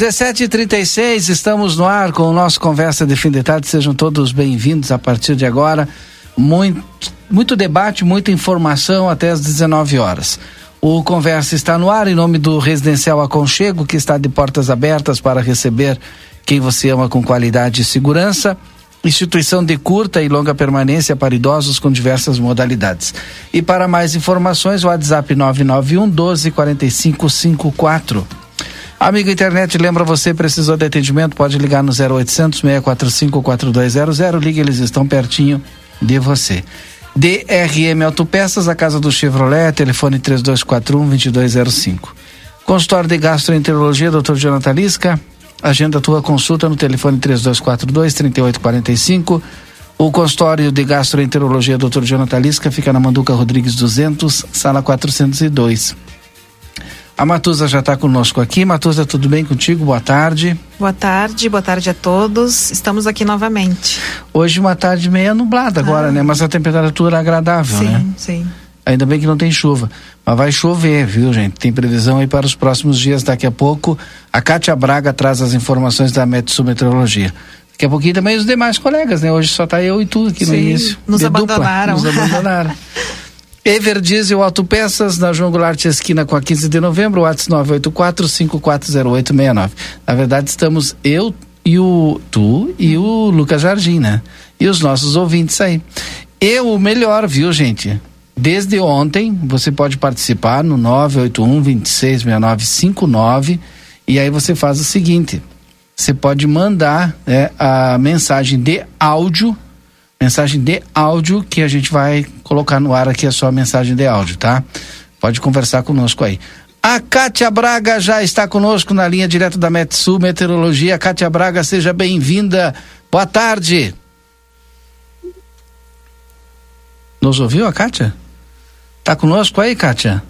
17h36, estamos no ar com o nosso Conversa de Fim de Tarde. Sejam todos bem-vindos a partir de agora. Muito, muito debate, muita informação até às 19 horas. O Conversa está no ar em nome do Residencial Aconchego, que está de portas abertas para receber quem você ama com qualidade e segurança. Instituição de curta e longa permanência para idosos com diversas modalidades. E para mais informações, o WhatsApp 991 12 45 54. Amigo internet, lembra você, precisou de atendimento, pode ligar no 0800 645 4200, ligue, eles estão pertinho de você. DRM Autopeças, a casa do Chevrolet, telefone 3241 2205. Consultório de Gastroenterologia, Dr. Jonathan Lisca, agenda tua consulta no telefone 3242 3845. O consultório de gastroenterologia Dr. Jonathan Lisca fica na Manduca Rodrigues 200, sala 402. A Matusa já está conosco aqui. Matusa, tudo bem contigo? Boa tarde. Boa tarde, boa tarde a todos. Estamos aqui novamente. Hoje uma tarde meia nublada agora, ah. né? Mas a temperatura é agradável, sim, né? Sim, sim. Ainda bem que não tem chuva. Mas vai chover, viu, gente? Tem previsão aí para os próximos dias. Daqui a pouco, a Cátia Braga traz as informações da Metsu Meteorologia. Daqui a pouquinho também os demais colegas, né? Hoje só tá eu e tu aqui sim, no início. Nos abandonaram. Dupla. Nos abandonaram. Everdiesel Autopeças, na João Goulart Esquina com a 15 de novembro, WhatsApp 984-540869. Na verdade, estamos eu e o tu e o Lucas Jardim, né? E os nossos ouvintes aí. E o melhor, viu, gente? Desde ontem, você pode participar no 981 266959 e aí você faz o seguinte: você pode mandar né, a mensagem de áudio mensagem de áudio que a gente vai colocar no ar aqui a sua mensagem de áudio, tá? Pode conversar conosco aí. A Kátia Braga já está conosco na linha direto da Metsu Meteorologia. Kátia Braga, seja bem-vinda. Boa tarde. Nos ouviu a Kátia? Tá conosco aí, Kátia?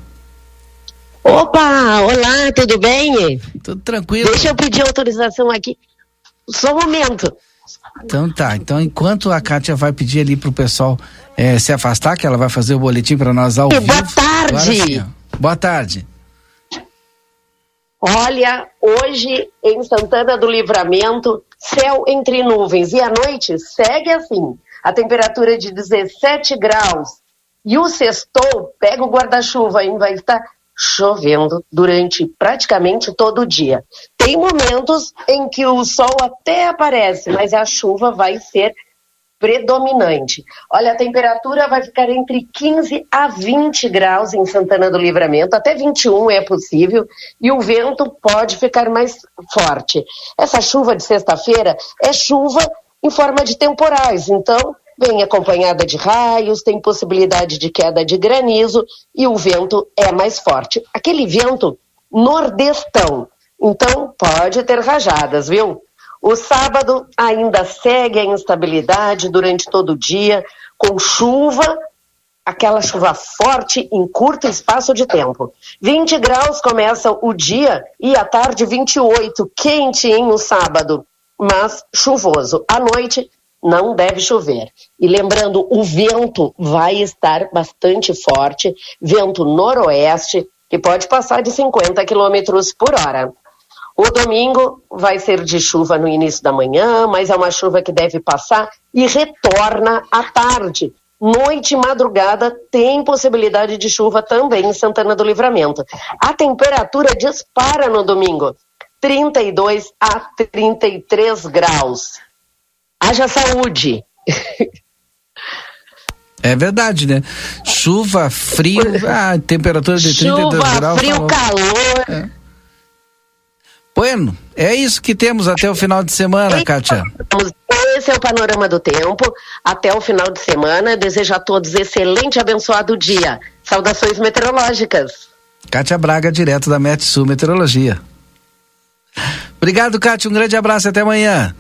Opa, olá, tudo bem? Tudo tranquilo. Deixa eu pedir autorização aqui. Só um momento. Então tá. Então, enquanto a Kátia vai pedir ali pro pessoal é, se afastar, que ela vai fazer o boletim para nós ao e vivo. Boa tarde. Sim, boa tarde. Olha, hoje em Santana do Livramento, céu entre nuvens e a noite segue assim. A temperatura de 17 graus. E o sextou, pega o guarda-chuva, aí vai estar chovendo durante praticamente todo o dia. Tem momentos em que o sol até aparece, mas a chuva vai ser predominante. Olha, a temperatura vai ficar entre 15 a 20 graus em Santana do Livramento, até 21 é possível, e o vento pode ficar mais forte. Essa chuva de sexta-feira é chuva em forma de temporais, então vem acompanhada de raios, tem possibilidade de queda de granizo e o vento é mais forte. Aquele vento nordestão. Então pode ter rajadas, viu? O sábado ainda segue a instabilidade durante todo o dia, com chuva, aquela chuva forte em curto espaço de tempo. 20 graus começa o dia e à tarde 28, quente em o sábado, mas chuvoso. À noite não deve chover. E lembrando, o vento vai estar bastante forte, vento noroeste, que pode passar de 50 quilômetros por hora. O domingo vai ser de chuva no início da manhã, mas é uma chuva que deve passar e retorna à tarde. Noite e madrugada tem possibilidade de chuva também em Santana do Livramento. A temperatura dispara no domingo, 32 a 33 graus. Haja saúde. É verdade, né? Chuva, frio, ah, temperatura de Chuva, 32 graus. Chuva, frio, tá calor. É. Bueno, é isso que temos até o final de semana, Kátia. Esse é o panorama do tempo. Até o final de semana. Desejo a todos excelente e abençoado dia. Saudações meteorológicas. Kátia Braga, direto da Metsul Meteorologia. Obrigado, Kátia. Um grande abraço e até amanhã.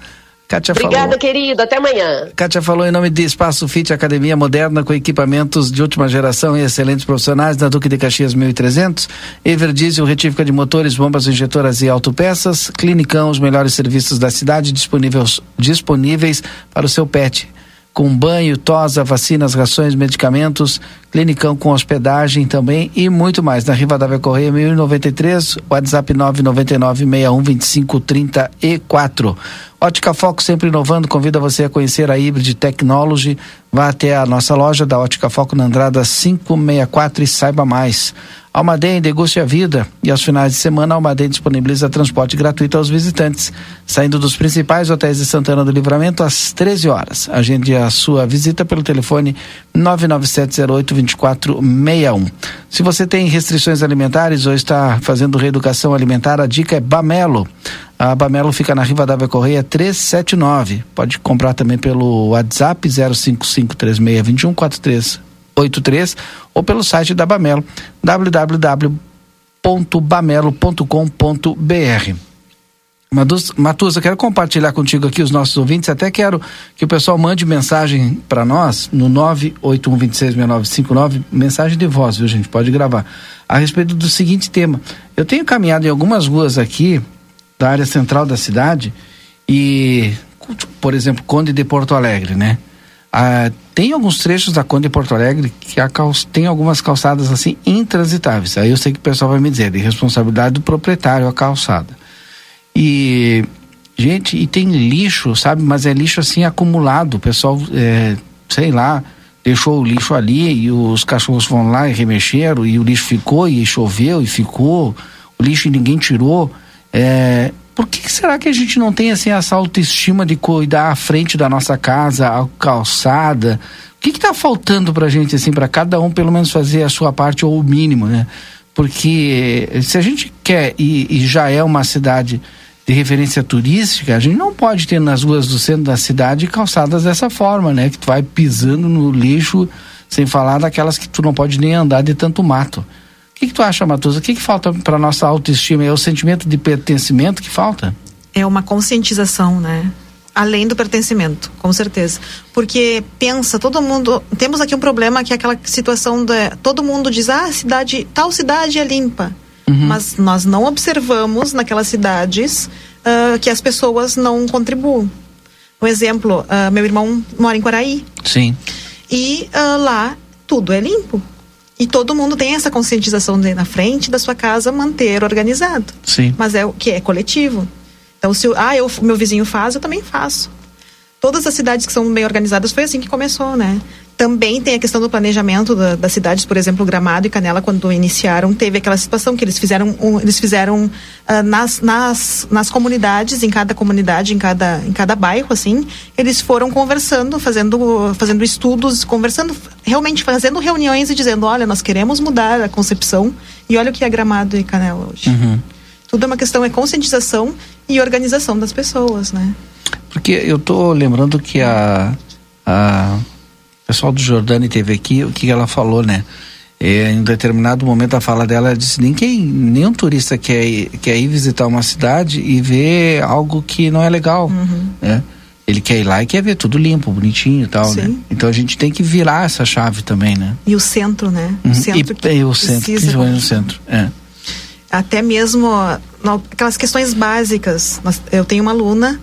Kátia Obrigada, falou... querido. Até amanhã. Kátia falou em nome de Espaço Fit Academia Moderna com equipamentos de última geração e excelentes profissionais da Duque de Caxias 1300. Everdiesel, retífica de motores, bombas injetoras e autopeças. Clinicão, os melhores serviços da cidade disponíveis, disponíveis para o seu pet com banho, tosa, vacinas, rações, medicamentos, clinicão com hospedagem também e muito mais. Na Rivadavia Correia 1093, WhatsApp 999 61 25 34. Ótica Foco sempre inovando, convida você a conhecer a Hybrid Technology. Vá até a nossa loja da Ótica Foco na Andrada 564 e saiba mais. Almaden, deguste a vida. E aos finais de semana, Almaden disponibiliza transporte gratuito aos visitantes, saindo dos principais hotéis de Santana do Livramento às 13 horas. Agende a sua visita pelo telefone 997082461. Se você tem restrições alimentares ou está fazendo reeducação alimentar, a dica é Bamelo. A Bamelo fica na Riva da Correia 379. Pode comprar também pelo WhatsApp 055362143 83 ou pelo site da Bamelo www.bamelo.com.br. Matusa, quero compartilhar contigo aqui os nossos ouvintes, até quero que o pessoal mande mensagem para nós no 981266959, mensagem de voz, viu gente? Pode gravar. A respeito do seguinte tema. Eu tenho caminhado em algumas ruas aqui da área central da cidade e, por exemplo, Conde de Porto Alegre, né? Ah, tem alguns trechos da Conde de Porto Alegre que tem algumas calçadas assim intransitáveis. Aí eu sei que o pessoal vai me dizer, de responsabilidade do proprietário a calçada. E, gente, e tem lixo, sabe? Mas é lixo assim acumulado. O pessoal, é, sei lá, deixou o lixo ali e os cachorros vão lá e remexeram e o lixo ficou e choveu e ficou. O lixo ninguém tirou. É, por que será que a gente não tem assim essa autoestima de cuidar à frente da nossa casa, a calçada? O que está faltando para a gente assim, para cada um pelo menos fazer a sua parte ou o mínimo, né? Porque se a gente quer e, e já é uma cidade de referência turística, a gente não pode ter nas ruas do centro da cidade calçadas dessa forma, né? Que tu vai pisando no lixo, sem falar daquelas que tu não pode nem andar de tanto mato que, que tu acha, Matusa? O que, que falta para nossa autoestima? É o sentimento de pertencimento que falta? É uma conscientização, né? Além do pertencimento, com certeza. Porque pensa, todo mundo. Temos aqui um problema que é aquela situação de. Todo mundo diz, ah, cidade, tal cidade é limpa. Uhum. Mas nós não observamos naquelas cidades uh, que as pessoas não contribuem. Um exemplo, uh, meu irmão mora em Quaraí. Sim. E uh, lá tudo é limpo. E todo mundo tem essa conscientização de, na frente da sua casa manter organizado. Sim. Mas é o que é coletivo. Então, se ah, eu, meu vizinho faz, eu também faço. Todas as cidades que são bem organizadas foi assim que começou, né? Também tem a questão do planejamento da, das cidades, por exemplo, Gramado e Canela, quando iniciaram, teve aquela situação que eles fizeram, um, eles fizeram uh, nas, nas, nas comunidades, em cada comunidade, em cada, em cada bairro, assim, eles foram conversando, fazendo, fazendo estudos, conversando, realmente fazendo reuniões e dizendo, olha, nós queremos mudar a concepção e olha o que é Gramado e Canela hoje. Uhum. Tudo é uma questão, é conscientização e organização das pessoas, né? Porque eu tô lembrando que a, a pessoal do Jordani teve aqui, o que ela falou, né? É, em um determinado momento da fala dela, ela disse: ninguém, nenhum turista quer ir, quer ir visitar uma cidade e ver algo que não é legal. Uhum. Né? Ele quer ir lá e quer ver tudo limpo, bonitinho e tal, né? Sim. né? Então a gente tem que virar essa chave também, né? E o centro, né? O uhum. centro e, e o centro, principalmente no centro. É. Até mesmo aquelas questões básicas. Eu tenho uma aluna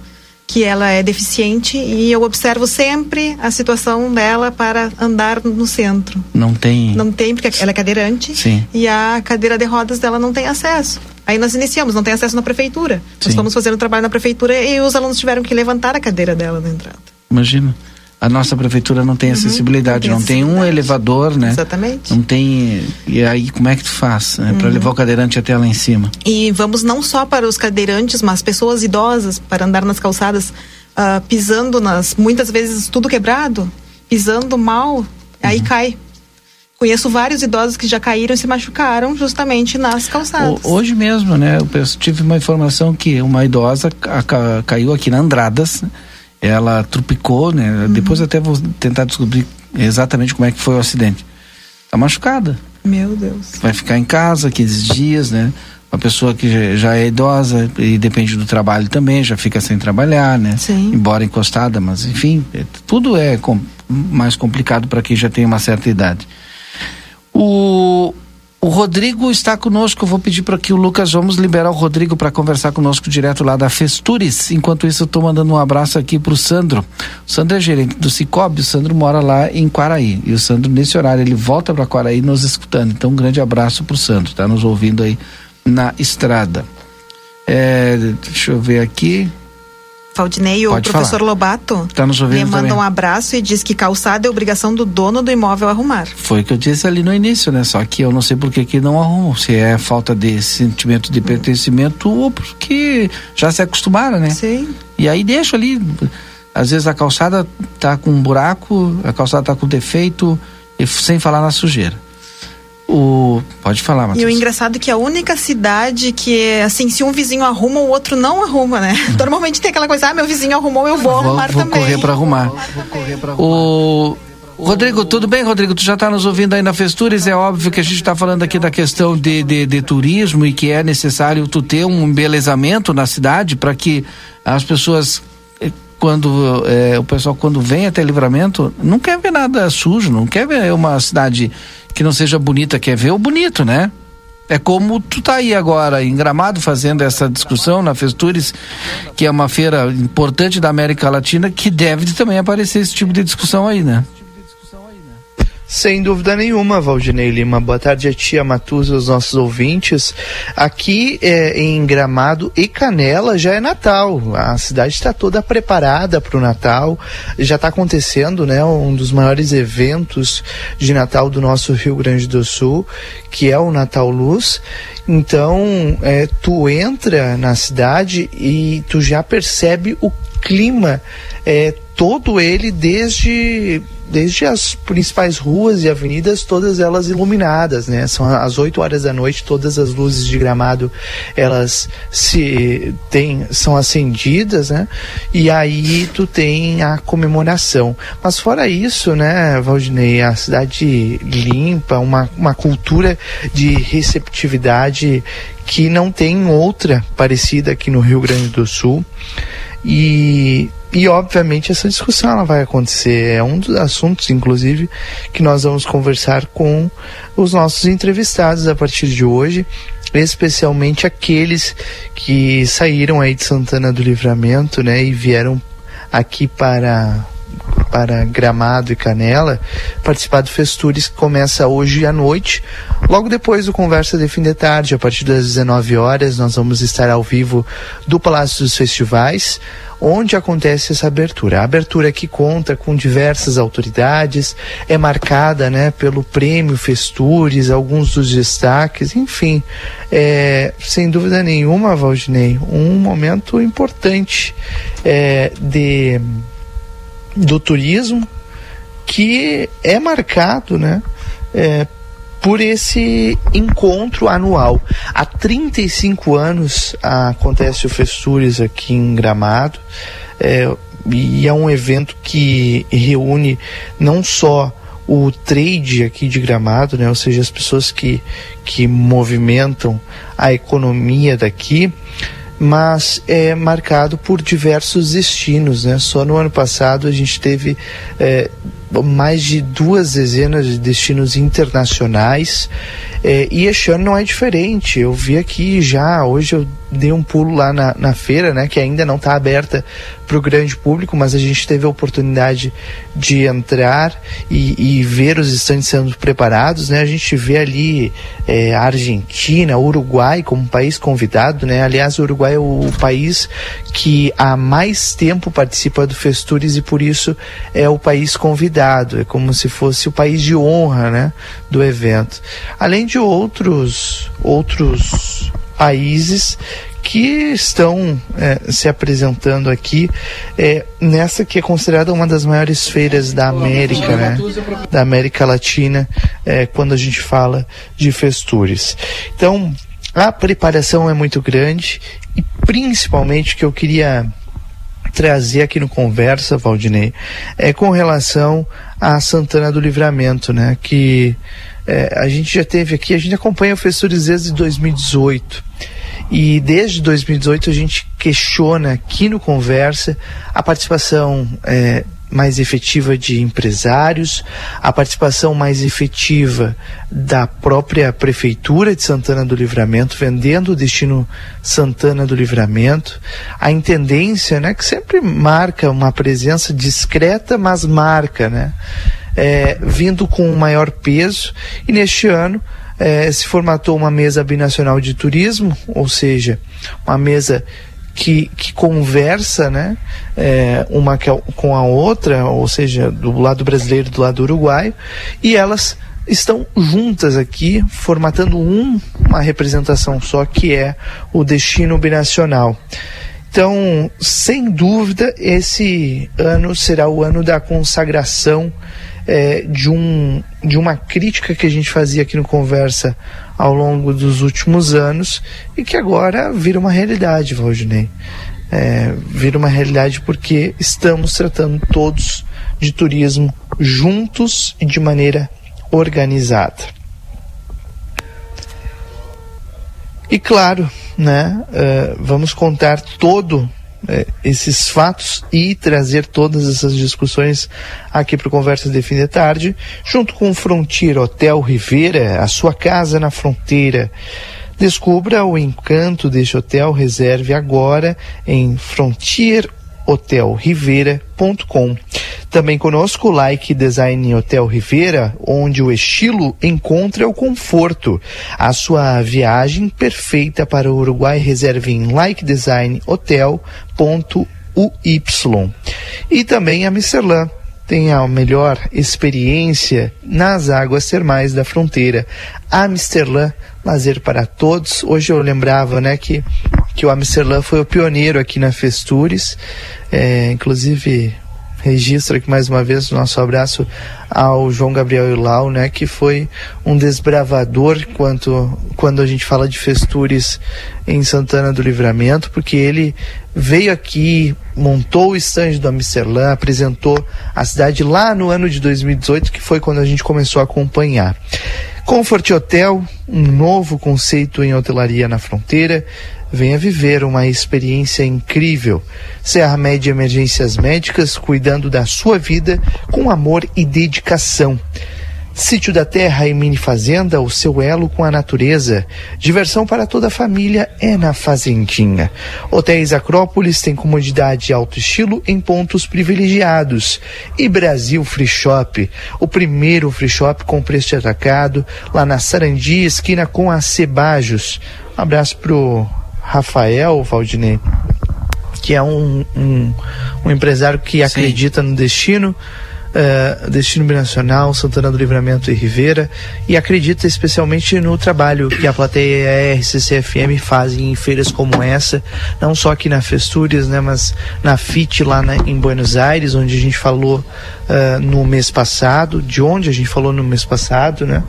que ela é deficiente e eu observo sempre a situação dela para andar no centro. Não tem. Não tem porque ela é cadeirante Sim. e a cadeira de rodas dela não tem acesso. Aí nós iniciamos, não tem acesso na prefeitura. Sim. Nós estamos fazendo trabalho na prefeitura e os alunos tiveram que levantar a cadeira dela na entrada. Imagina a nossa prefeitura não tem uhum, acessibilidade, não tem, não tem um elevador, né? Exatamente. Não tem. E aí como é que tu faz, né? Uhum. Para levar o cadeirante até lá em cima? E vamos não só para os cadeirantes, mas pessoas idosas para andar nas calçadas, uh, pisando nas, muitas vezes tudo quebrado, pisando mal, aí uhum. cai. Conheço vários idosos que já caíram e se machucaram justamente nas calçadas. Hoje mesmo, né? Eu tive uma informação que uma idosa caiu aqui na Andradas, ela trupicou, né? Uhum. Depois até vou tentar descobrir exatamente como é que foi o acidente. Tá machucada. Meu Deus. Vai ficar em casa 15 dias, né? Uma pessoa que já é idosa e depende do trabalho também, já fica sem trabalhar, né? Sim. Embora encostada, mas enfim, é, tudo é com, mais complicado para quem já tem uma certa idade. O, o Rodrigo está conosco. Vou pedir para que o Lucas vamos liberar o Rodrigo para conversar conosco direto lá da Festures. Enquanto isso, eu estou mandando um abraço aqui para o Sandro. O Sandro é gerente do Cicobi, o Sandro mora lá em Quaraí. E o Sandro, nesse horário, ele volta para Quaraí nos escutando. Então, um grande abraço para o Sandro, está nos ouvindo aí na estrada. É, deixa eu ver aqui. Valdinei, o professor falar. Lobato tá nos ouvindo me manda também. um abraço e diz que calçada é obrigação do dono do imóvel arrumar. Foi o que eu disse ali no início, né? Só que eu não sei por que, que não arrumam. Se é falta de sentimento de pertencimento ou porque já se acostumaram, né? Sim. E aí deixa ali. Às vezes a calçada tá com um buraco, a calçada tá com defeito, e sem falar na sujeira. O... Pode falar, Matheus. E o engraçado é que a única cidade que, assim, se um vizinho arruma, o outro não arruma, né? Uhum. Normalmente tem aquela coisa, ah, meu vizinho arrumou, eu vou, vou arrumar vou também. Correr pra arrumar. Vou correr pra arrumar. O... Rodrigo, tudo bem, Rodrigo? Tu já está nos ouvindo aí na Festures? É óbvio que a gente está falando aqui da questão de, de, de, turismo e que é necessário tu ter um embelezamento na cidade para que as pessoas, quando é, o pessoal quando vem até livramento, não quer ver nada sujo, não quer ver uma cidade que não seja bonita, quer ver o bonito, né? É como tu tá aí agora em Gramado fazendo essa discussão na Festures, que é uma feira importante da América Latina, que deve também aparecer esse tipo de discussão aí, né? Sem dúvida nenhuma, Valdinei Lima. Boa tarde a tia Matuza, os nossos ouvintes. Aqui é, em Gramado e Canela já é Natal. A cidade está toda preparada para o Natal. Já está acontecendo, né, um dos maiores eventos de Natal do nosso Rio Grande do Sul, que é o Natal Luz. Então, é, tu entra na cidade e tu já percebe o clima, é, todo ele desde desde as principais ruas e avenidas, todas elas iluminadas, né? São às 8 horas da noite, todas as luzes de gramado elas se tem, são acendidas, né? E aí tu tem a comemoração. Mas fora isso, né, Valdinei, a cidade limpa, uma, uma cultura de receptividade que não tem outra parecida aqui no Rio Grande do Sul. E e obviamente essa discussão ela vai acontecer. É um dos assuntos, inclusive, que nós vamos conversar com os nossos entrevistados a partir de hoje, especialmente aqueles que saíram aí de Santana do Livramento, né, e vieram aqui para para Gramado e Canela, participar do Festures que começa hoje à noite. Logo depois do Conversa de Fim de Tarde, a partir das 19 horas, nós vamos estar ao vivo do Palácio dos Festivais onde acontece essa abertura. A abertura que conta com diversas autoridades, é marcada né, pelo prêmio Festures, alguns dos destaques, enfim, é, sem dúvida nenhuma, Valdinei, um momento importante é, de, do turismo que é marcado né, é, por esse encontro anual. Há 35 anos acontece o Festures aqui em Gramado. É, e é um evento que reúne não só o trade aqui de Gramado, né, ou seja, as pessoas que, que movimentam a economia daqui, mas é marcado por diversos destinos. Né? Só no ano passado a gente teve é, mais de duas dezenas de destinos internacionais é, e este ano não é diferente. Eu vi aqui já, hoje eu dei um pulo lá na, na feira, né, que ainda não está aberta para o grande público, mas a gente teve a oportunidade de entrar e, e ver os estandes sendo preparados, né? A gente vê ali é, a Argentina, Uruguai como país convidado, né? Aliás, o Uruguai é o país que há mais tempo participa do Festures e por isso é o país convidado, é como se fosse o país de honra, né, do evento. Além de outros outros países que estão é, se apresentando aqui é, nessa que é considerada uma das maiores feiras da América, né? Da América Latina, é, quando a gente fala de Festures. Então, a preparação é muito grande e principalmente que eu queria trazer aqui no Conversa, Valdinei, é com relação a Santana do Livramento, né? Que é, a gente já teve aqui, a gente acompanha o Festures desde 2018. E desde 2018 a gente questiona aqui no Conversa a participação é, mais efetiva de empresários, a participação mais efetiva da própria Prefeitura de Santana do Livramento, vendendo o destino Santana do Livramento, a intendência, né, que sempre marca uma presença discreta, mas marca, né, é, vindo com maior peso, e neste ano é, se formatou uma mesa binacional de turismo, ou seja, uma mesa que, que conversa né, é, uma é com a outra, ou seja, do lado brasileiro e do lado uruguaio, e elas estão juntas aqui, formatando um, uma representação só, que é o destino binacional. Então, sem dúvida, esse ano será o ano da consagração é, de, um, de uma crítica que a gente fazia aqui no Conversa ao longo dos últimos anos e que agora vira uma realidade, Valdinei. É, vira uma realidade porque estamos tratando todos de turismo juntos e de maneira organizada. E claro, né, uh, vamos contar todo é, esses fatos e trazer todas essas discussões aqui para o Conversa de Fim de Tarde, junto com o Frontier Hotel Rivera, a sua casa na fronteira. Descubra o encanto deste hotel, reserve agora em Frontier hotelrivera.com. Também conosco Like Design Hotel Rivera, onde o estilo encontra o conforto. A sua viagem perfeita para o Uruguai reserve em likedesignhotel.uy. E também a Misterlan tem a melhor experiência nas águas termais da fronteira. Amsterdã, lazer para todos. Hoje eu lembrava, né, que que o Amsterdã foi o pioneiro aqui na Festures, é, inclusive registro aqui mais uma vez o nosso abraço ao João Gabriel Ilau, né, que foi um desbravador quanto, quando a gente fala de Festures em Santana do Livramento, porque ele veio aqui, montou o estande do Amsterdã, apresentou a cidade lá no ano de 2018, que foi quando a gente começou a acompanhar. Comfort Hotel, um novo conceito em hotelaria na fronteira, venha viver uma experiência incrível. Serra Média Emergências Médicas, cuidando da sua vida com amor e dedicação. Sítio da Terra e Mini Fazenda, o seu elo com a natureza. Diversão para toda a família é na Fazendinha. Hotéis Acrópolis tem comodidade e alto estilo em pontos privilegiados. E Brasil Free Shop, o primeiro free shop com preço atacado, lá na Sarandi, esquina com a Cebajos. Um abraço pro Rafael Valdinei, que é um, um, um empresário que Sim. acredita no destino uh, Destino Binacional, Santana do Livramento e Rivera e acredita especialmente no trabalho que a plateia e a RCCFM fazem em feiras como essa, não só aqui na Festúrias, né, mas na FIT lá na, em Buenos Aires, onde a gente falou uh, no mês passado, de onde a gente falou no mês passado, né?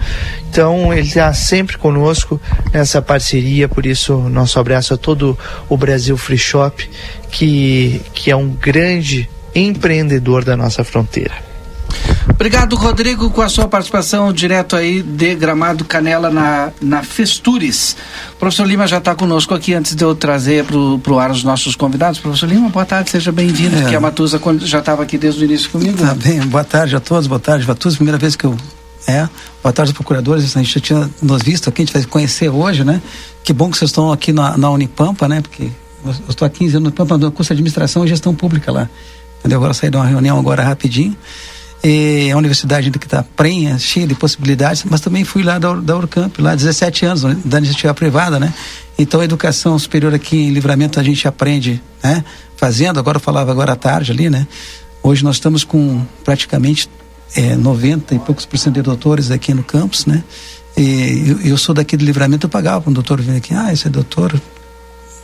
Então ele está sempre conosco nessa parceria, por isso nosso abraço a todo o Brasil Free Shop, que, que é um grande empreendedor da nossa fronteira. Obrigado, Rodrigo, com a sua participação direto aí de Gramado Canela na, na Festures. O professor Lima já está conosco aqui antes de eu trazer para o ar os nossos convidados. Professor Lima, boa tarde, seja bem-vindo. É. Aqui a Matusa já estava aqui desde o início comigo. Tá bem, boa tarde a todos, boa tarde, Matusa. Primeira vez que eu. É, boa tarde, procuradores. A gente já tinha nos visto aqui, a gente vai conhecer hoje, né? Que bom que vocês estão aqui na, na Unipampa, né? Porque eu estou há 15 anos no Pampa, do curso de administração e gestão pública lá. Entendeu? Agora saí de uma reunião agora rapidinho. E a universidade ainda que está prenha, cheia de possibilidades, mas também fui lá da, da Urcamp, lá 17 anos, né, da iniciativa privada, né? Então a educação superior aqui em livramento a gente aprende, né? Fazendo, agora eu falava agora à tarde ali, né? Hoje nós estamos com praticamente é, 90 e poucos por cento de doutores aqui no campus, né? E eu, eu sou daqui do livramento, eu pagava para um doutor vir aqui, ah, esse é doutor,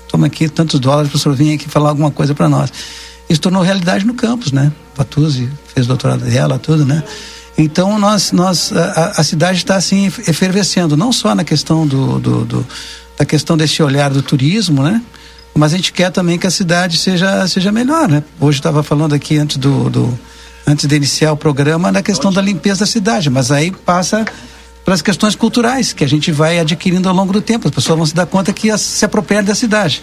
toma aqui tantos dólares, professor, vem aqui falar alguma coisa para nós. Isso tornou realidade no campus, né? Patuzzi fez doutorado dela, tudo, né? Então nós, nós a, a cidade está assim efervescendo, não só na questão do, do, do, da questão desse olhar do turismo, né? Mas a gente quer também que a cidade seja seja melhor, né? Hoje estava falando aqui antes do, do antes de iniciar o programa na questão da limpeza da cidade, mas aí passa para as questões culturais que a gente vai adquirindo ao longo do tempo. As pessoas vão se dar conta que se apropriam da cidade.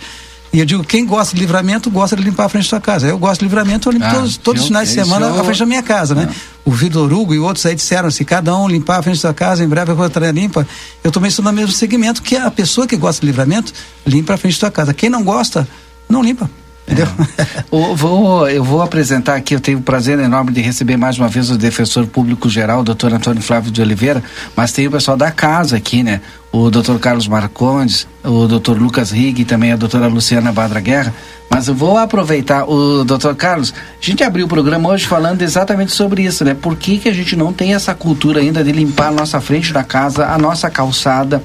E eu digo, quem gosta de livramento, gosta de limpar a frente da sua casa. Eu gosto de livramento, eu limpo ah, todos, todos os finais de semana eu... a frente da minha casa, né? O Vitor Hugo e outros aí disseram, se cada um limpar a frente da sua casa, em breve a vou estar limpa. Eu também estou no mesmo segmento, que a pessoa que gosta de livramento, limpa a frente da sua casa. Quem não gosta, não limpa. Entendeu? Eu, vou, eu vou apresentar aqui, eu tenho o prazer enorme de receber mais uma vez o defensor público geral, o doutor Antônio Flávio de Oliveira, mas tem o pessoal da casa aqui, né? O doutor Carlos Marcondes, o doutor Lucas Rig e também a doutora Luciana Badra Guerra. Mas eu vou aproveitar, o doutor Carlos, a gente abriu o programa hoje falando exatamente sobre isso, né? Por que, que a gente não tem essa cultura ainda de limpar a nossa frente da casa, a nossa calçada?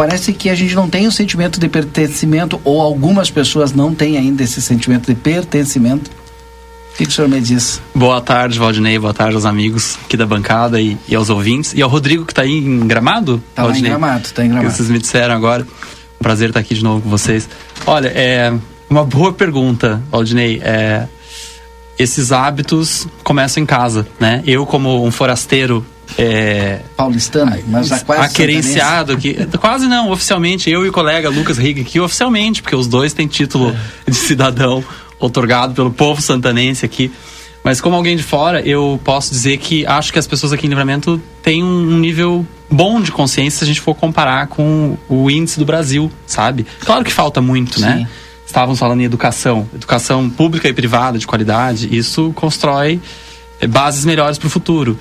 Parece que a gente não tem o sentimento de pertencimento, ou algumas pessoas não têm ainda esse sentimento de pertencimento. O que, que o senhor me diz? Boa tarde, Valdinei. Boa tarde aos amigos aqui da bancada e, e aos ouvintes. E ao Rodrigo, que está aí em Gramado? Está em Gramado, está em Gramado. Que vocês me disseram agora. Um prazer estar aqui de novo com vocês. Olha, é uma boa pergunta, Valdinei. É, esses hábitos começam em casa, né? Eu, como um forasteiro é, paulistano, mas a quase aquerenciado aqui. Quase não, oficialmente. Eu e o colega Lucas Rig aqui, oficialmente, porque os dois têm título de cidadão otorgado pelo povo santanense aqui. Mas como alguém de fora, eu posso dizer que acho que as pessoas aqui em Livramento têm um nível bom de consciência se a gente for comparar com o índice do Brasil, sabe? Claro que falta muito, né? Sim. né? Estávamos falando em educação, educação pública e privada de qualidade. Isso constrói bases melhores para o futuro.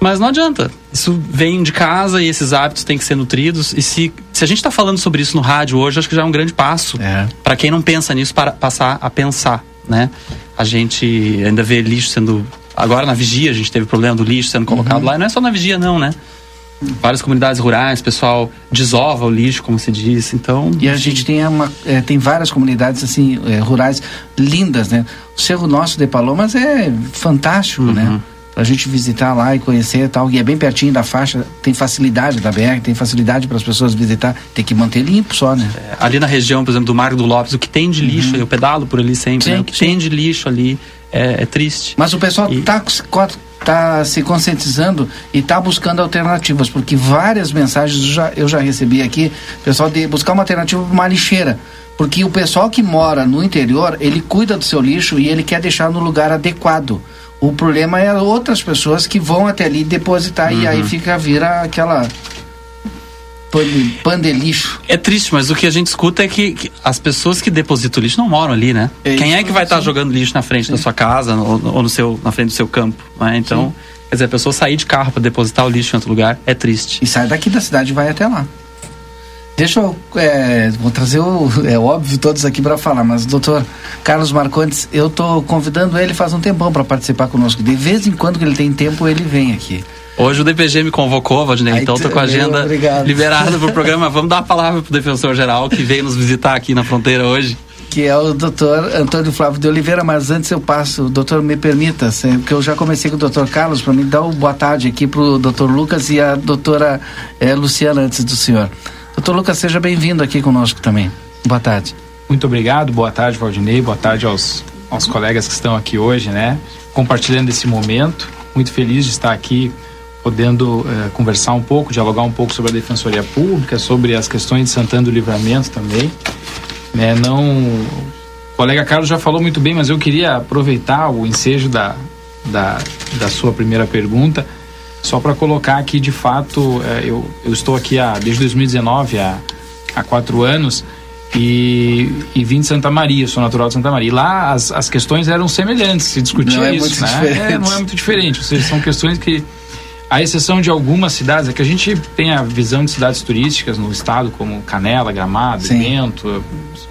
Mas não adianta. Isso vem de casa e esses hábitos têm que ser nutridos. E se, se a gente está falando sobre isso no rádio hoje, acho que já é um grande passo. É. Para quem não pensa nisso, para passar a pensar, né? A gente ainda vê lixo sendo... Agora na vigia a gente teve problema do lixo sendo colocado uhum. lá. E não é só na vigia não, né? várias comunidades rurais, pessoal desova o lixo, como se diz. Então. E a gente tem uma, é, tem várias comunidades assim é, rurais lindas, né? O Cerro Nosso de Palomas é fantástico, né? uhum. né? A gente visitar lá e conhecer e tal, e é bem pertinho da faixa, tem facilidade da BR, tem facilidade para as pessoas visitar, tem que manter limpo só, né? É, ali na região, por exemplo, do Mar do Lopes, o que tem de lixo, uhum. eu pedalo por ali sempre, sim, né? o que sim. tem de lixo ali é, é triste. Mas o pessoal e... tá tá se conscientizando e tá buscando alternativas, porque várias mensagens eu já, eu já recebi aqui, pessoal de buscar uma alternativa para uma lixeira. Porque o pessoal que mora no interior, ele cuida do seu lixo e ele quer deixar no lugar adequado. O problema é outras pessoas que vão até ali depositar uhum. e aí uhum. fica vira aquela pandelixo. É triste, mas o que a gente escuta é que, que as pessoas que depositam lixo não moram ali, né? É Quem é que vai estar tá jogando lixo na frente da sua casa ou, ou, no seu, na frente do seu campo? Né? Então, sim. quer dizer, a pessoa sair de carro para depositar o lixo em outro lugar é triste. E sai daqui da cidade e vai até lá. Deixa eu. É, vou trazer o. É óbvio todos aqui para falar, mas doutor Carlos Marcondes, eu tô convidando ele faz um tempão para participar conosco. De vez em quando que ele tem tempo, ele vem aqui. Hoje o DPG me convocou, Valdinei, então tô com a agenda obrigado. liberada pro programa. Vamos dar a palavra pro defensor geral que veio nos visitar aqui na fronteira hoje. Que é o doutor Antônio Flávio de Oliveira, mas antes eu passo, doutor, me permita, porque eu já comecei com o doutor Carlos, para mim dar uma boa tarde aqui pro doutor Lucas e a doutora é, Luciana antes do senhor. Doutor Lucas, seja bem-vindo aqui conosco também. Boa tarde. Muito obrigado, boa tarde, Valdinei, boa tarde aos, aos colegas que estão aqui hoje, né? Compartilhando esse momento. Muito feliz de estar aqui podendo eh, conversar um pouco, dialogar um pouco sobre a Defensoria Pública, sobre as questões de Santana do Livramento também. Né? Não, o colega Carlos já falou muito bem, mas eu queria aproveitar o ensejo da, da, da sua primeira pergunta só para colocar aqui, de fato, é, eu, eu estou aqui há, desde 2019, há, há quatro anos, e, e vim de Santa Maria, sou natural de Santa Maria. E lá as, as questões eram semelhantes, se discutia não é isso, né? É, não é muito diferente, ou seja, são questões que, à exceção de algumas cidades, é que a gente tem a visão de cidades turísticas no estado, como Canela, Gramado, Sim. Bento,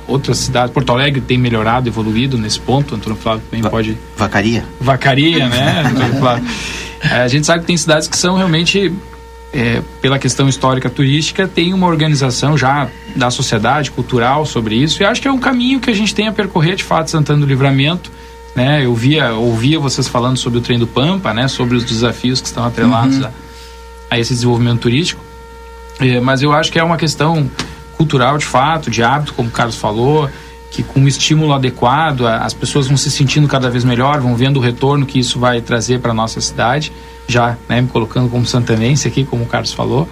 outras cidades. Porto Alegre tem melhorado, evoluído nesse ponto. Antônio Flávio também Va pode. Vacaria. Vacaria, né? Antônio Flávio. É, a gente sabe que tem cidades que são realmente é, pela questão histórica turística, tem uma organização já da sociedade cultural sobre isso. E acho que é um caminho que a gente tem a percorrer, de fato, Santana do Livramento. Né? Eu via, ouvia vocês falando sobre o trem do Pampa, né? sobre os desafios que estão atrelados uhum. a, a, esse desenvolvimento turístico. É, mas eu acho que é uma questão cultural, de fato, de hábito, como o Carlos falou, que com um estímulo adequado, as pessoas vão se sentindo cada vez melhor, vão vendo o retorno que isso vai trazer para a nossa cidade já né, me colocando como santanense aqui, como o Carlos falou.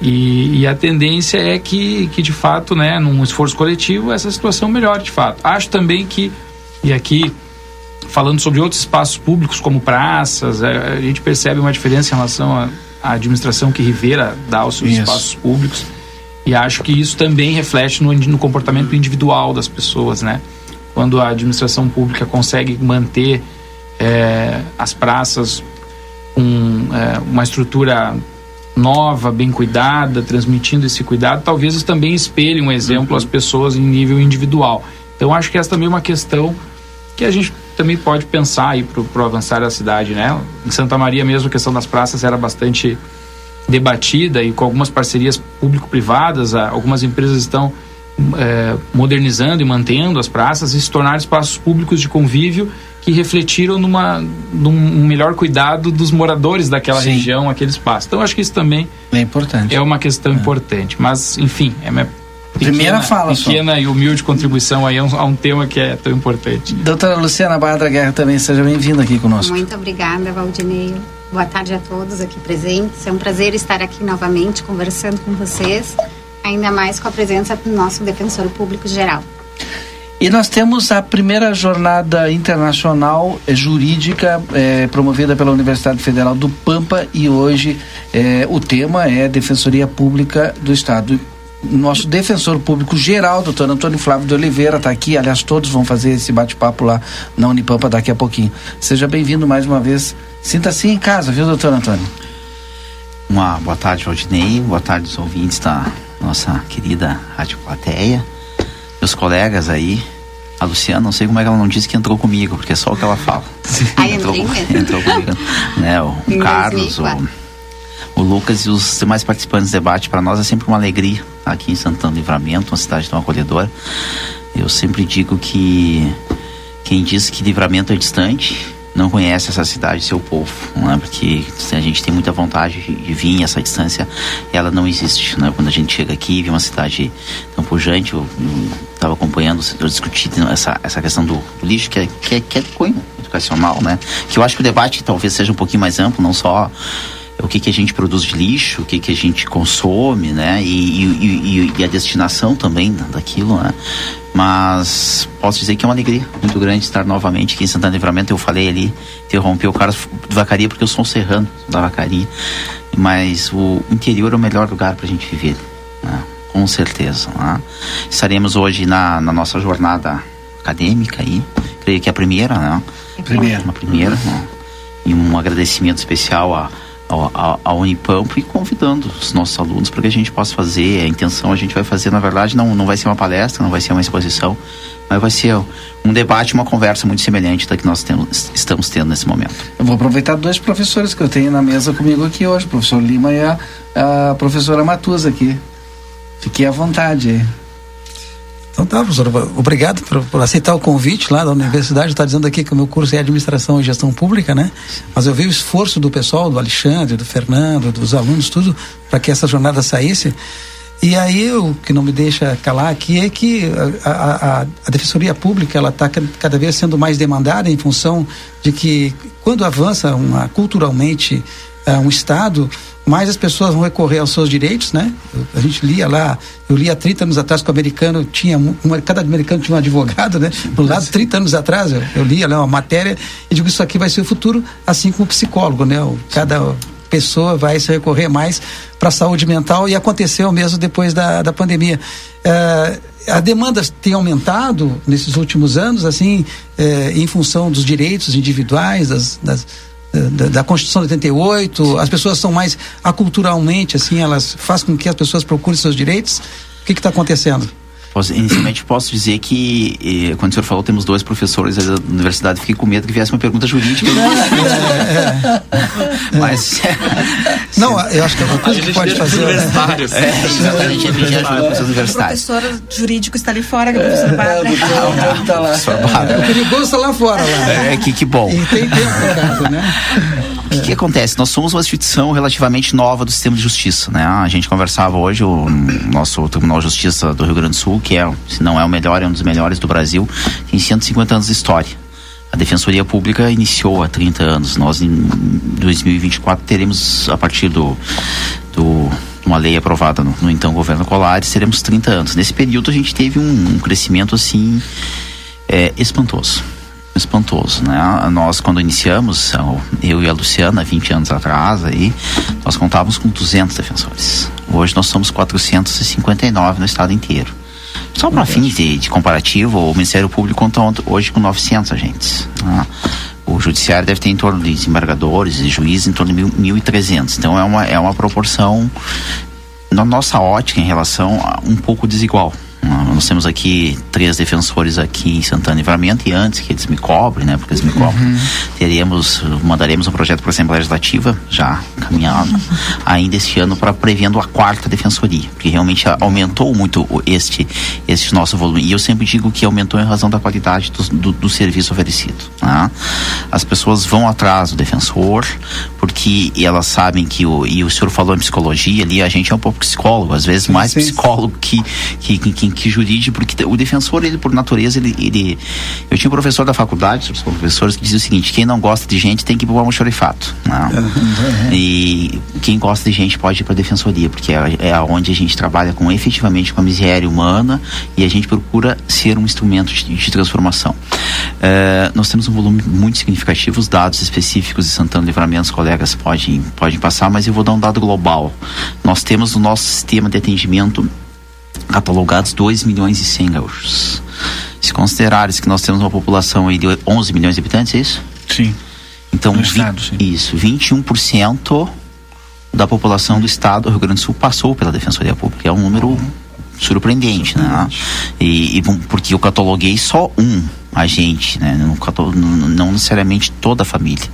E, e, a tendência é que, que, de fato, né, num esforço coletivo, essa situação melhore de fato. Acho também que, e aqui falando sobre outros espaços públicos, como praças, é, a gente percebe uma diferença em relação à, à administração que Rivera dá aos seus isso. espaços públicos. E acho que isso também reflete no, no comportamento individual das pessoas, né? Quando a administração pública consegue manter é, as praças com é, uma estrutura nova, bem cuidada, transmitindo esse cuidado, talvez isso também espelhe um exemplo às pessoas em nível individual. Então acho que essa também é uma questão que a gente também pode pensar aí para o avançar da cidade, né? Em Santa Maria mesmo a questão das praças era bastante debatida e com algumas parcerias público-privadas, algumas empresas estão é, modernizando e mantendo as praças e se tornar espaços públicos de convívio que refletiram numa, num melhor cuidado dos moradores daquela Sim. região, aquele espaço. Então, acho que isso também é importante. É uma questão é. importante. Mas, enfim, é minha pequena, primeira fala pequena só. e humilde contribuição aí a um, a um, tema que é tão importante. Doutora Luciana Badra Guerra também seja bem-vinda aqui conosco. Muito obrigada, Valdinei. Boa tarde a todos aqui presentes. É um prazer estar aqui novamente conversando com vocês, ainda mais com a presença do nosso defensor público geral. E nós temos a primeira jornada internacional eh, jurídica é, promovida pela Universidade Federal do Pampa e hoje é, o tema é Defensoria Pública do Estado. Nosso defensor público geral, doutor Antônio Flávio de Oliveira, está aqui. Aliás, todos vão fazer esse bate-papo lá na Unipampa daqui a pouquinho. Seja bem-vindo mais uma vez. Sinta-se em casa, viu, doutor Antônio? Uma boa tarde, Valdinei. Boa tarde aos ouvintes da nossa querida Rádio Plateia meus colegas aí. A Luciana, não sei como é que ela não disse que entrou comigo, porque é só o que ela fala. Aí entrou, entrou comigo. Né, o, Carlos, o, o, Lucas e os demais participantes do debate. Para nós é sempre uma alegria aqui em Santana Livramento, uma cidade tão acolhedora. Eu sempre digo que quem diz que Livramento é distante não conhece essa cidade, seu povo, não é? Porque a gente tem muita vontade de vir essa distância, ela não existe, né? Quando a gente chega aqui, vê uma cidade tão pujante, eu estava acompanhando, discutindo essa, essa questão do, lixo, que é, que é, que é educacional, né? Que eu acho que o debate talvez seja um pouquinho mais amplo, não só o que, que a gente produz de lixo, o que, que a gente consome, né? E, e, e, e a destinação também daquilo, né? Mas posso dizer que é uma alegria muito grande estar novamente aqui em Santana Livramento. Eu falei ali, interrompi o cara de vacaria porque eu sou um serrano da vacaria. Mas o interior é o melhor lugar para a gente viver, né? com certeza. Né? Estaremos hoje na, na, nossa jornada acadêmica aí, creio que é a primeira, né? Primeira. Uma primeira, né? E um agradecimento especial a a, a e convidando os nossos alunos para que a gente possa fazer. A intenção a gente vai fazer, na verdade, não, não vai ser uma palestra, não vai ser uma exposição, mas vai ser um debate, uma conversa muito semelhante da que nós temos, estamos tendo nesse momento. Eu vou aproveitar dois professores que eu tenho na mesa comigo aqui hoje, o professor Lima e a, a professora Matuza aqui. Fiquei à vontade. Então tá, professor, obrigado por, por, aceitar o convite lá da universidade. Está dizendo aqui que o meu curso é administração e gestão pública, né? Mas eu vi o esforço do pessoal, do Alexandre, do Fernando, dos alunos, tudo, para que essa jornada saísse. E aí o que não me deixa calar aqui é que a, a, a defensoria pública ela está cada vez sendo mais demandada em função de que quando avança uma, culturalmente uh, um estado mais as pessoas vão recorrer aos seus direitos, né? A gente lia lá, eu li há 30 anos atrás que o americano tinha, uma, cada americano tinha um advogado, né? Do lado, 30 anos atrás, eu, eu lia lá uma matéria e digo, isso aqui vai ser o futuro, assim como o psicólogo, né? Cada pessoa vai se recorrer mais para a saúde mental e aconteceu mesmo depois da, da pandemia. É, a demanda tem aumentado nesses últimos anos, assim, é, em função dos direitos individuais, das, das da, da, Constituição de 88, as pessoas são mais aculturalmente, assim, elas fazem com que as pessoas procurem seus direitos. O que está acontecendo? Posso, inicialmente posso dizer que, eh, quando o senhor falou, temos dois professores da universidade, fiquei com medo que viesse uma pergunta jurídica. Mas. Não, eu acho que a coisa que pode fazer. Universitários. É, exatamente, a gente ajuda professores O universitários. professor jurídico está ali fora, que é o professor Bárbara. tá lá. Professor Bárbara. O perigoso está lá fora, lá. É, que, que bom. E tem tempo né? O que, que acontece? Nós somos uma instituição relativamente nova do sistema de justiça, né? A gente conversava hoje, o nosso Tribunal de Justiça do Rio Grande do Sul, que é, se não é o melhor, é um dos melhores do Brasil, tem 150 anos de história. A Defensoria Pública iniciou há 30 anos. Nós, em 2024, teremos, a partir do, do uma lei aprovada no, no então governo Colares, teremos 30 anos. Nesse período, a gente teve um, um crescimento, assim, é, espantoso espantoso, né? Nós quando iniciamos, eu e a Luciana, 20 anos atrás aí, nós contávamos com 200 defensores. Hoje nós somos 459 no estado inteiro. Só para fins de, de, comparativo, o Ministério Público conta hoje com 900 agentes. Né? O Judiciário deve ter em torno de desembargadores e juízes em torno de 1.300. Então é uma, é uma proporção, na nossa ótica, em relação a um pouco desigual. Nós temos aqui três defensores aqui em Santana Livramento e antes que eles me cobrem, né? Porque eles me cobram, uhum. teríamos, mandaremos um projeto para a Assembleia Legislativa, já caminhado, uhum. ainda este ano para prevendo a quarta defensoria, porque realmente aumentou muito este, este nosso volume. E eu sempre digo que aumentou em razão da qualidade do, do, do serviço oferecido. Né? As pessoas vão atrás do defensor, porque elas sabem que o, e o senhor falou em psicologia ali, a gente é um pouco psicólogo, às vezes mais sim, sim. psicólogo que, que, que, que jurídico, porque o defensor, ele por natureza, ele, ele eu tinha um professor da faculdade, os professores que dizia o seguinte, quem não gosta de gente tem que ir para um chorifato, não. e quem gosta de gente pode ir para a defensoria, porque é, é onde a gente trabalha com efetivamente com a miséria humana e a gente procura ser um instrumento de, de transformação. Uh, nós temos um volume muito significativo, os dados específicos de Santana Livramento, os colegas podem, podem passar, mas eu vou dar um dado global. Nós temos no nosso sistema de atendimento catalogados 2 milhões e 100 gaúchos. Se considerares que nós temos uma população de 11 milhões de habitantes, é isso? Sim. Então, vi, estado, sim. isso, 21% da população do estado do Rio Grande do Sul passou pela Defensoria Pública. É um número surpreendente, surpreendente. né? E, e, porque eu cataloguei só um agente, né? Não, não necessariamente toda a família.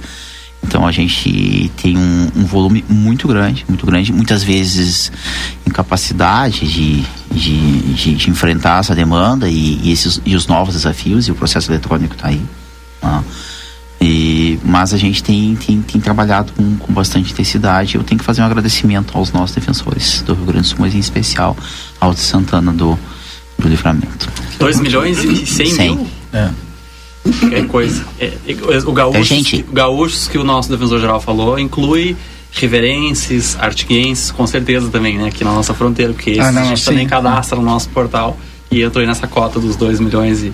Então a gente tem um, um, volume muito grande, muito grande, muitas vezes incapacidade de, de, de, de enfrentar essa demanda e, e, esses, e os novos desafios e o processo eletrônico está aí. Né? E, mas a gente tem, tem, tem trabalhado com, com bastante intensidade. Eu tenho que fazer um agradecimento aos nossos defensores do Rio Grande do Sul, mas em especial ao de Santana do, do Livramento. 2 milhões e 100 mil? É. É coisa. É, o gaúcho, é gente. gaúchos que o nosso defensor geral falou inclui riverenses, artiguenses, com certeza também, né? Aqui na nossa fronteira, porque ah, não, a gente sim. também cadastra no nosso portal e entrou aí nessa cota dos 2 milhões e,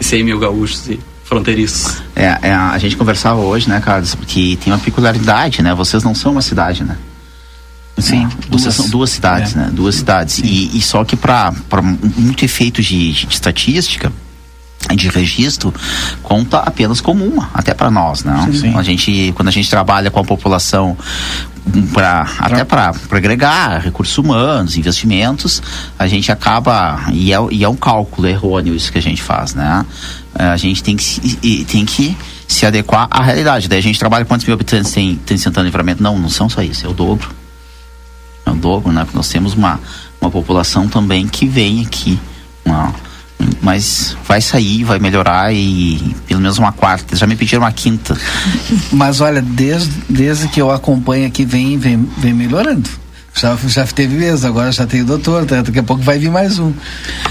e 100 mil gaúchos e fronteiriços. É, é, a gente conversava hoje, né, Carlos, porque tem uma peculiaridade, né? Vocês não são uma cidade, né? Sim, duas, vocês são duas cidades, é. né? Duas cidades. E, e, só que para muito efeito de, de estatística, de registro conta apenas como uma, até para nós, né? Sim. A gente, quando a gente trabalha com a população para até para agregar recursos humanos, investimentos, a gente acaba e é, e é um cálculo errôneo isso que a gente faz, né? É, a gente tem que tem que se adequar à realidade. Daí a gente trabalha quantos mil habitantes tem, tem Santana Livramento? Não, não são só isso, é o dobro. É o dobro, né? Porque nós temos uma, uma população também que vem aqui. Uma, mas vai sair, vai melhorar e pelo menos uma quarta. Já me pediram uma quinta. Mas olha, desde, desde que eu acompanho aqui, vem, vem, vem melhorando. Já, já teve mesmo, agora já tem o doutor, daqui a pouco vai vir mais um.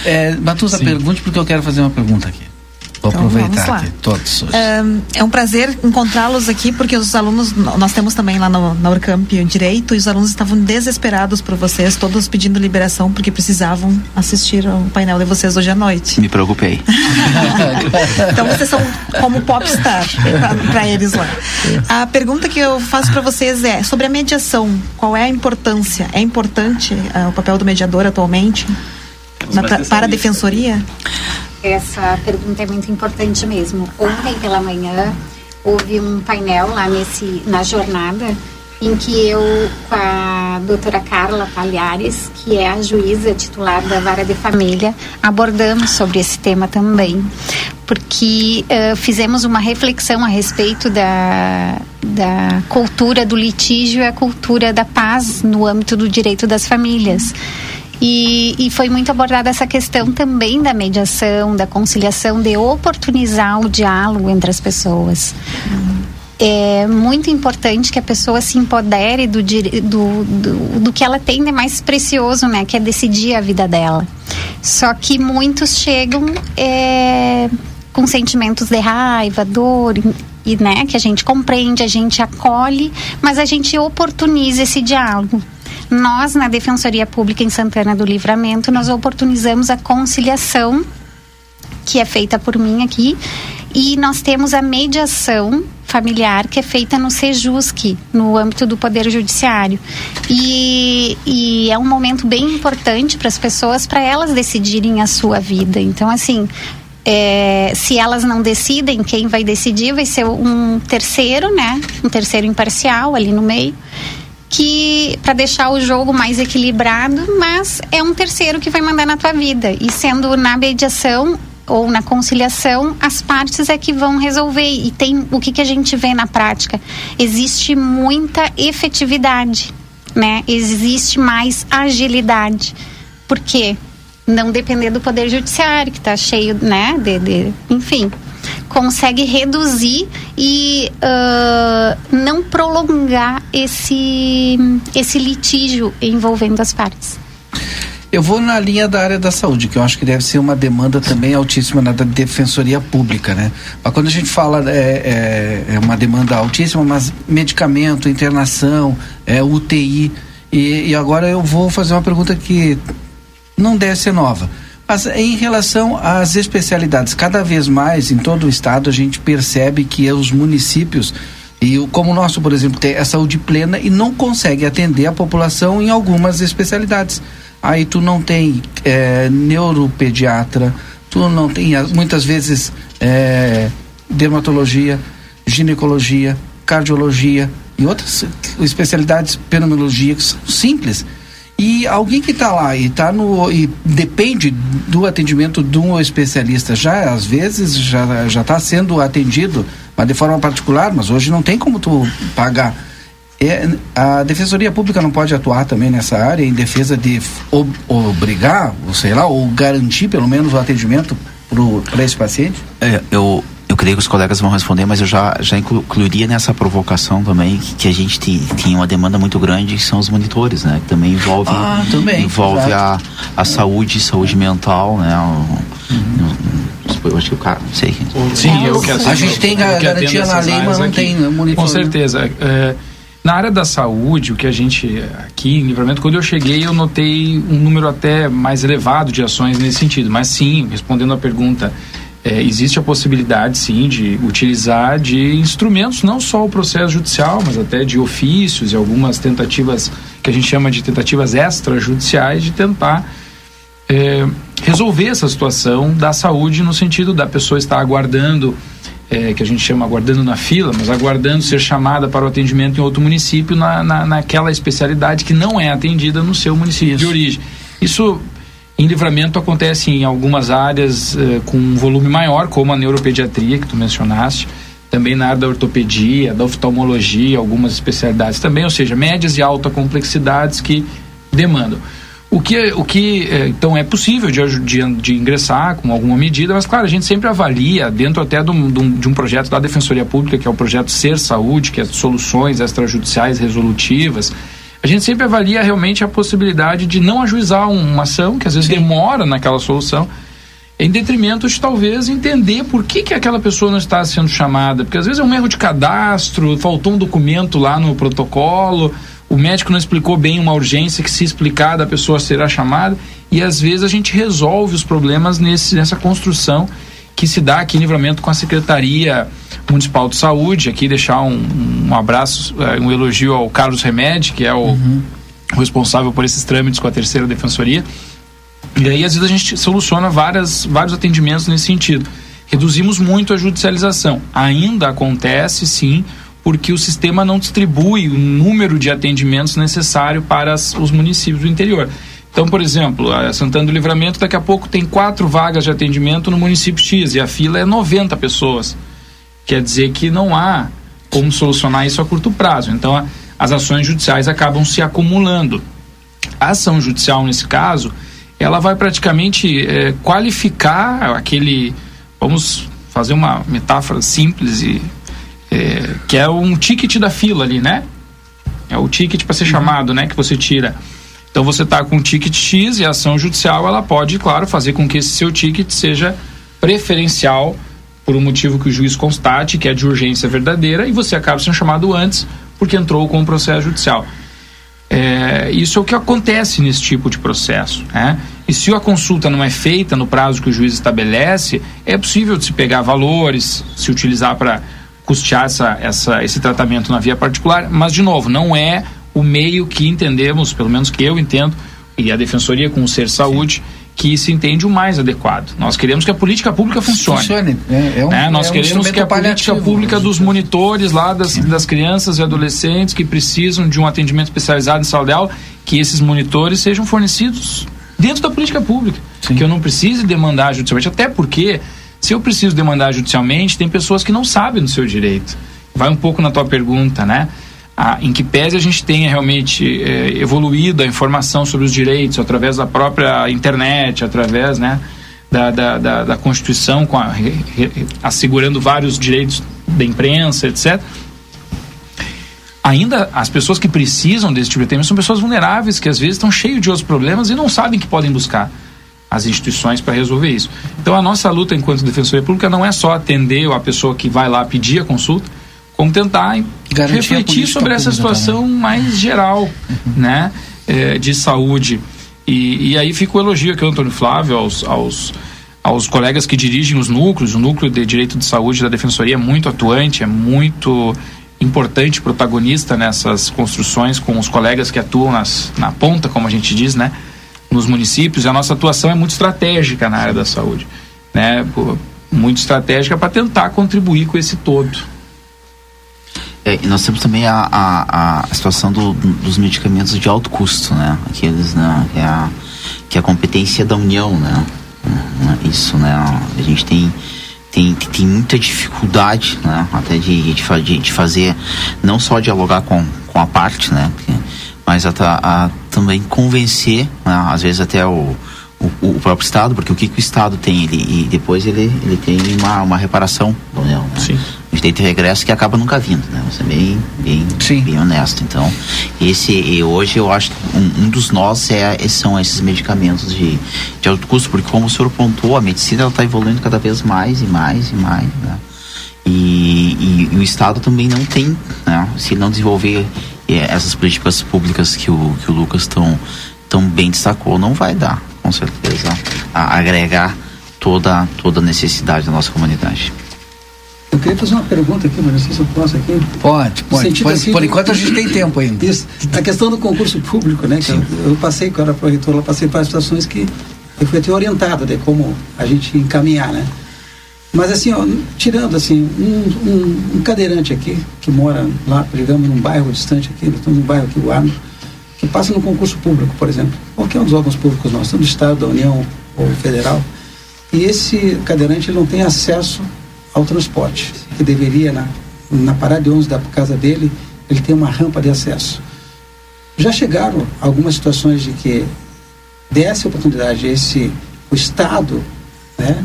É, Matusa, pergunte porque eu quero fazer uma pergunta aqui. Vou então, aproveitar aqui, todos. Hoje. É um prazer encontrá-los aqui, porque os alunos, nós temos também lá no, na Urcamp o Direito, e os alunos estavam desesperados por vocês, todos pedindo liberação, porque precisavam assistir ao painel de vocês hoje à noite. Me preocupei. então vocês são como popstar para eles lá. A pergunta que eu faço para vocês é sobre a mediação. Qual é a importância? É importante uh, o papel do mediador atualmente? Na, para a defensoria? Essa pergunta é muito importante mesmo. Ontem pela manhã houve um painel lá nesse na jornada em que eu, com a doutora Carla Palhares, que é a juíza titular da Vara de Família, abordamos sobre esse tema também, porque uh, fizemos uma reflexão a respeito da, da cultura do litígio e a cultura da paz no âmbito do direito das famílias. E, e, foi muito abordada essa questão também da mediação, da conciliação, de oportunizar o diálogo entre as pessoas. É muito importante que a pessoa se empodere do, do, do, do que ela tem de mais precioso, né? Que é decidir a vida dela. Só que muitos chegam é, com sentimentos de raiva, dor, e né, que a gente compreende, a gente acolhe, mas a gente oportuniza esse diálogo. Nós, na Defensoria Pública em Santana do Livramento, nós oportunizamos a conciliação, que é feita por mim aqui, e nós temos a mediação familiar que é feita no Sejusc, no âmbito do Poder Judiciário. E, e é um momento bem importante para as pessoas, para elas decidirem a sua vida. Então, assim, é, se elas não decidem, quem vai decidir vai ser um terceiro, né? Um terceiro imparcial ali no meio que para deixar o jogo mais equilibrado, mas é um terceiro que vai mandar na tua vida. E sendo na mediação ou na conciliação, as partes é que vão resolver. E tem o que, que a gente vê na prática? Existe muita efetividade, né? Existe mais agilidade. Por quê? Não depender do poder judiciário, que está cheio, né? De, de, enfim consegue reduzir e uh, não prolongar esse, esse litígio envolvendo as partes. Eu vou na linha da área da saúde, que eu acho que deve ser uma demanda também altíssima na da defensoria pública, né? Mas quando a gente fala é, é, é uma demanda altíssima, mas medicamento, internação, é, UTI. E, e agora eu vou fazer uma pergunta que não deve ser nova. Mas em relação às especialidades, cada vez mais em todo o estado a gente percebe que os municípios e como o nosso, por exemplo, tem a saúde plena e não consegue atender a população em algumas especialidades. Aí tu não tem é, neuropediatra, tu não tem muitas vezes é, dermatologia, ginecologia, cardiologia e outras especialidades, pneumologia que são simples e alguém que está lá e tá no e depende do atendimento de um especialista, já às vezes já já está sendo atendido, mas de forma particular, mas hoje não tem como tu pagar. É, a Defensoria Pública não pode atuar também nessa área em defesa de ob, obrigar, ou sei lá, ou garantir pelo menos o atendimento para esse paciente? É, eu creio que os colegas vão responder, mas eu já, já incluiria nessa provocação também que, que a gente tinha uma demanda muito grande, que são os monitores, né? Que também envolve, ah, também, envolve a, a saúde, saúde mental, né? O, uhum. Eu acho que o cara, não sei. Sim, eu que A gente tem garantia na lei, mas não aqui. tem monitor. Com certeza. É, na área da saúde, o que a gente aqui em Livramento, quando eu cheguei, eu notei um número até mais elevado de ações nesse sentido. Mas sim, respondendo a pergunta, é, existe a possibilidade, sim, de utilizar de instrumentos, não só o processo judicial, mas até de ofícios e algumas tentativas que a gente chama de tentativas extrajudiciais de tentar é, resolver essa situação da saúde no sentido da pessoa estar aguardando, é, que a gente chama aguardando na fila, mas aguardando ser chamada para o atendimento em outro município na, na, naquela especialidade que não é atendida no seu município Isso. de origem. Isso em livramento acontece em algumas áreas eh, com um volume maior, como a neuropediatria, que tu mencionaste, também na área da ortopedia, da oftalmologia, algumas especialidades também, ou seja, médias e alta complexidades que demandam. O que, o que eh, então é possível de, de, de, ingressar com alguma medida, mas claro, a gente sempre avalia, dentro até de um, de um projeto da Defensoria Pública, que é o projeto Ser Saúde, que é soluções extrajudiciais resolutivas, a gente sempre avalia realmente a possibilidade de não ajuizar uma ação, que às vezes Sim. demora naquela solução, em detrimento de talvez entender por que, que aquela pessoa não está sendo chamada. Porque às vezes é um erro de cadastro, faltou um documento lá no protocolo, o médico não explicou bem uma urgência que se explicar a pessoa será chamada, e às vezes a gente resolve os problemas nesse, nessa construção que se dá aqui em livramento com a Secretaria Municipal de Saúde. Aqui deixar um, um abraço, eh, um elogio ao Carlos Remédio, que é o uhum. responsável por esses trâmites com a terceira defensoria. E aí, às vezes, a gente soluciona várias, vários atendimentos nesse sentido. Reduzimos muito a judicialização. Ainda acontece, sim, porque o sistema não distribui o número de atendimentos necessário para as, os municípios do interior. Então, por exemplo, a Santana do Livramento daqui a pouco tem quatro vagas de atendimento no município X e a fila é 90 pessoas. Quer dizer que não há como solucionar isso a curto prazo. Então, as ações judiciais acabam se acumulando. A ação judicial, nesse caso, ela vai praticamente é, qualificar aquele. Vamos fazer uma metáfora simples e. É, que é um ticket da fila ali, né? É o ticket para ser uhum. chamado, né? Que você tira. Então você está com um ticket X e a ação judicial ela pode, claro, fazer com que esse seu ticket seja preferencial por um motivo que o juiz constate, que é de urgência verdadeira, e você acaba sendo chamado antes porque entrou com o processo judicial. É, isso é o que acontece nesse tipo de processo. Né? E se a consulta não é feita no prazo que o juiz estabelece, é possível de se pegar valores, se utilizar para custear essa, essa, esse tratamento na via particular, mas, de novo, não é o meio que entendemos, pelo menos que eu entendo, e a Defensoria com o Ser Saúde, Sim. que se entende o mais adequado. Nós queremos que a política pública funcione. Funcione. É, é um, né? Nós é queremos um que a política pública dos monitores lá das, das crianças e adolescentes que precisam de um atendimento especializado em saúde aula, que esses monitores sejam fornecidos dentro da política pública. Sim. Que eu não precise demandar judicialmente, até porque se eu preciso demandar judicialmente, tem pessoas que não sabem do seu direito. Vai um pouco na tua pergunta, né? A, em que pese a gente tenha realmente é, evoluído a informação sobre os direitos através da própria internet, através né, da, da, da, da Constituição, a, re, re, assegurando vários direitos da imprensa, etc. Ainda as pessoas que precisam desse tipo de tema são pessoas vulneráveis que às vezes estão cheios de outros problemas e não sabem que podem buscar as instituições para resolver isso. Então a nossa luta enquanto defensoria pública não é só atender a pessoa que vai lá pedir a consulta, Vamos tentar Garantir refletir sobre essa situação também. mais geral, uhum. né, é, de saúde. E, e aí fica o elogio aqui, Antônio Flávio, aos, aos, aos colegas que dirigem os núcleos. O núcleo de direito de saúde da Defensoria é muito atuante, é muito importante, protagonista nessas construções com os colegas que atuam nas, na ponta, como a gente diz, né, nos municípios. E a nossa atuação é muito estratégica na área da saúde, né, muito estratégica para tentar contribuir com esse todo. É, nós temos também a, a, a situação do, dos medicamentos de alto custo, né? Aqueles, né? Que é a, que é a competência da União, né? Isso, né? A gente tem tem, tem muita dificuldade, né? Até de, de, de fazer, não só dialogar com, com a parte, né? Mas a, a também convencer, né? às vezes até o, o, o, próprio Estado, porque o que, que o Estado tem? Ele, e depois ele, ele tem uma, uma reparação da União. Né? Sim gente tem regresso que acaba nunca vindo, né? Você é bem, bem, Sim. bem honesto. Então, esse e hoje eu acho que um, um dos nós é, são esses medicamentos de, de alto custo, porque como o senhor pontuou, a medicina está evoluindo cada vez mais e mais e mais, né? E, e, e, o Estado também não tem, né? Se não desenvolver é, essas políticas públicas que o, que o Lucas tão, tão bem destacou, não vai dar, com certeza, a agregar toda, toda a necessidade da nossa comunidade. Eu queria fazer uma pergunta aqui, mas não sei se eu posso aqui. Pode, pode. pode assim, por enquanto a gente tem tempo ainda. Isso. A questão do concurso público, né? Que eu, eu, passei, quando era proreitor, eu passei para situações que eu fui até orientado de como a gente encaminhar, né? Mas assim, ó, tirando assim, um, um, um, cadeirante aqui, que mora lá, digamos, num bairro distante aqui, nós estamos num bairro aqui, o Arno, que passa no concurso público, por exemplo, qualquer um dos órgãos públicos nossos, do Estado, da União ou Federal, e esse cadeirante ele não tem acesso ao transporte, que deveria, na, na parada de ônibus da casa dele, ele tem uma rampa de acesso. Já chegaram algumas situações de que desse oportunidade esse o Estado, né,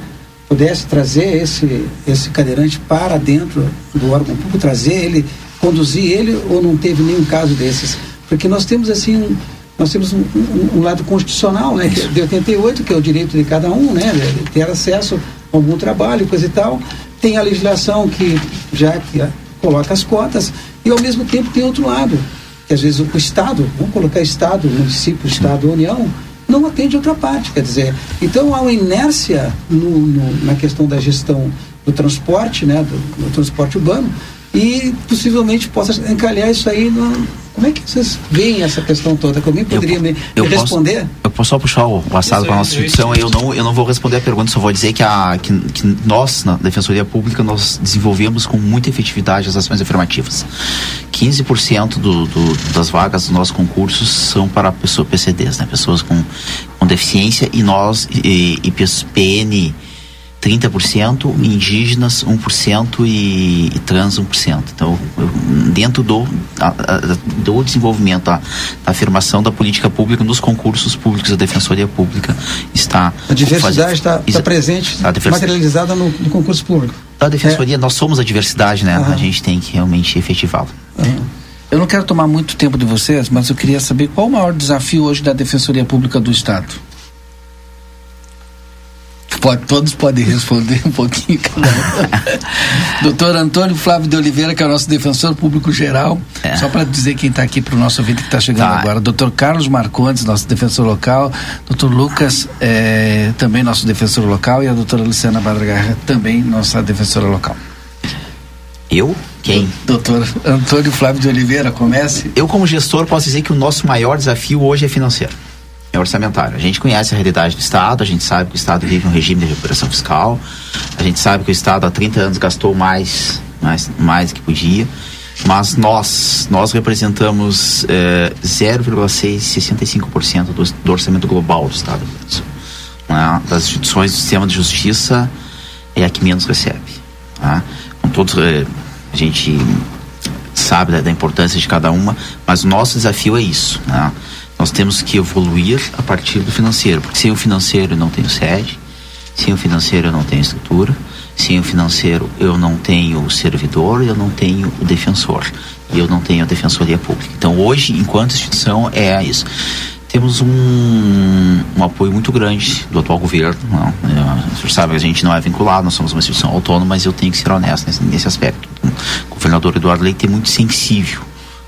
pudesse trazer esse esse cadeirante para dentro do órgão público, trazer ele, conduzir ele ou não teve nenhum caso desses? Porque nós temos assim um, nós temos um, um, um, lado constitucional, né, é de 88, que é o direito de cada um, né, ter acesso a algum trabalho, coisa e tal. Tem a legislação que já que coloca as cotas e ao mesmo tempo tem outro lado, que às vezes o Estado, vamos colocar Estado, município, Estado, União, não atende outra parte, quer dizer, então há uma inércia no, no, na questão da gestão do transporte, né, do, do, transporte urbano, e possivelmente possa encalhar isso aí no, como é que vocês veem essa questão toda? Que alguém poderia eu, me, eu responder? Posso, eu só puxar o, o assado para a nossa instituição, eu não, eu não vou responder a pergunta, só vou dizer que, a, que, que nós, na Defensoria Pública, nós desenvolvemos com muita efetividade as ações afirmativas. 15% do, do, das vagas dos nossos concursos são para pessoas PCDs, né? pessoas com, com deficiência, e nós, e, e PN 30%, indígenas 1% e, e trans 1%. Então, eu, dentro do, a, a, do desenvolvimento, a, da afirmação da política pública nos concursos públicos da Defensoria Pública está... A diversidade está tá presente, a materializada no, no, concurso público. Da Defensoria, é. nós somos a diversidade, né? Uhum. A gente tem que realmente efetivá-la. Uhum. Eu não quero tomar muito tempo de vocês, mas eu queria saber qual o maior desafio hoje da Defensoria Pública do Estado. Pode, todos podem responder um pouquinho cada um. Doutor Antônio Flávio de Oliveira, que é o nosso defensor público geral. É. Só para dizer quem está aqui para o nosso ouvinte que está chegando tá. agora. Doutor Carlos Marcondes, nosso defensor local. Doutor Lucas, é, também nosso defensor local. E a doutora Luciana Badragarra, também nossa defensora local. Eu? Quem? Doutor Antônio Flávio de Oliveira, comece. Eu, como gestor, posso dizer que o nosso maior desafio hoje é financeiro é orçamentário. A gente conhece a realidade do Estado, a gente sabe que o Estado vive um regime de recuperação fiscal, a gente sabe que o Estado há 30 anos gastou mais, mais, mais que podia, mas nós, nós representamos eh, 0,665% do, do orçamento global do Estado. Né? Das instituições do sistema de justiça é a que menos recebe. Né? Com todos, eh, a gente sabe da, da, importância de cada uma, mas o nosso desafio é isso. Né? Nós temos que evoluir a partir do financeiro, porque sem o financeiro eu não tenho sede, sem o financeiro eu não tenho estrutura, sem o financeiro eu não tenho o servidor, eu não tenho o defensor, e eu não tenho a defensoria pública. Então hoje, enquanto instituição, é isso. Temos um, um apoio muito grande do atual governo. Não, é, o senhor sabe que a gente não é vinculado, nós somos uma instituição autônoma, mas eu tenho que ser honesto nesse, nesse aspecto. O governador Eduardo Leite é muito sensível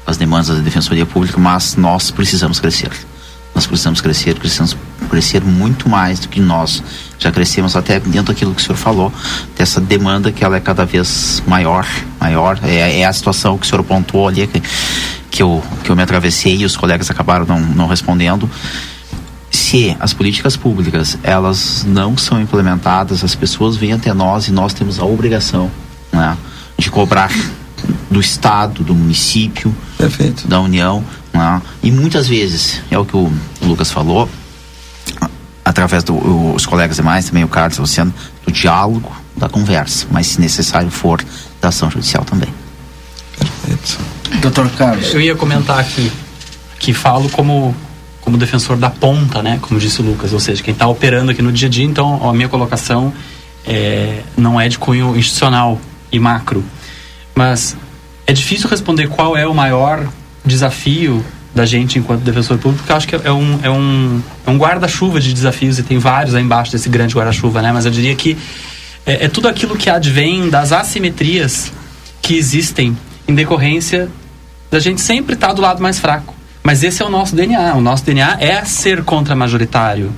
as demandas da Defensoria Pública, mas nós precisamos crescer. Nós precisamos crescer, precisamos crescer muito mais do que nós já crescemos até dentro daquilo que o senhor falou, dessa demanda que ela é cada vez maior, maior. É, é a situação que o senhor pontuou ali, que, que, eu, que eu me atravessei e os colegas acabaram não, não respondendo. Se as políticas públicas elas não são implementadas, as pessoas vêm até nós e nós temos a obrigação né, de cobrar do Estado, do município, Perfeito. da União. Né? E muitas vezes, é o que o Lucas falou, através dos do, colegas demais, também o Carlos, o Luciano, do diálogo, da conversa, mas se necessário for, da ação judicial também. Perfeito. Doutor Carlos. Eu ia comentar aqui, que falo como como defensor da ponta, né, como disse o Lucas, ou seja, quem está operando aqui no dia a dia, então a minha colocação é, não é de cunho institucional e macro, mas é difícil responder qual é o maior desafio da gente enquanto defensor público, porque eu acho que é um, é um, é um guarda-chuva de desafios e tem vários aí embaixo desse grande guarda-chuva, né? Mas eu diria que é, é, tudo aquilo que advém das assimetrias que existem em decorrência da gente sempre estar tá do lado mais fraco. Mas esse é o nosso DNA. O nosso DNA é ser contra-majoritário.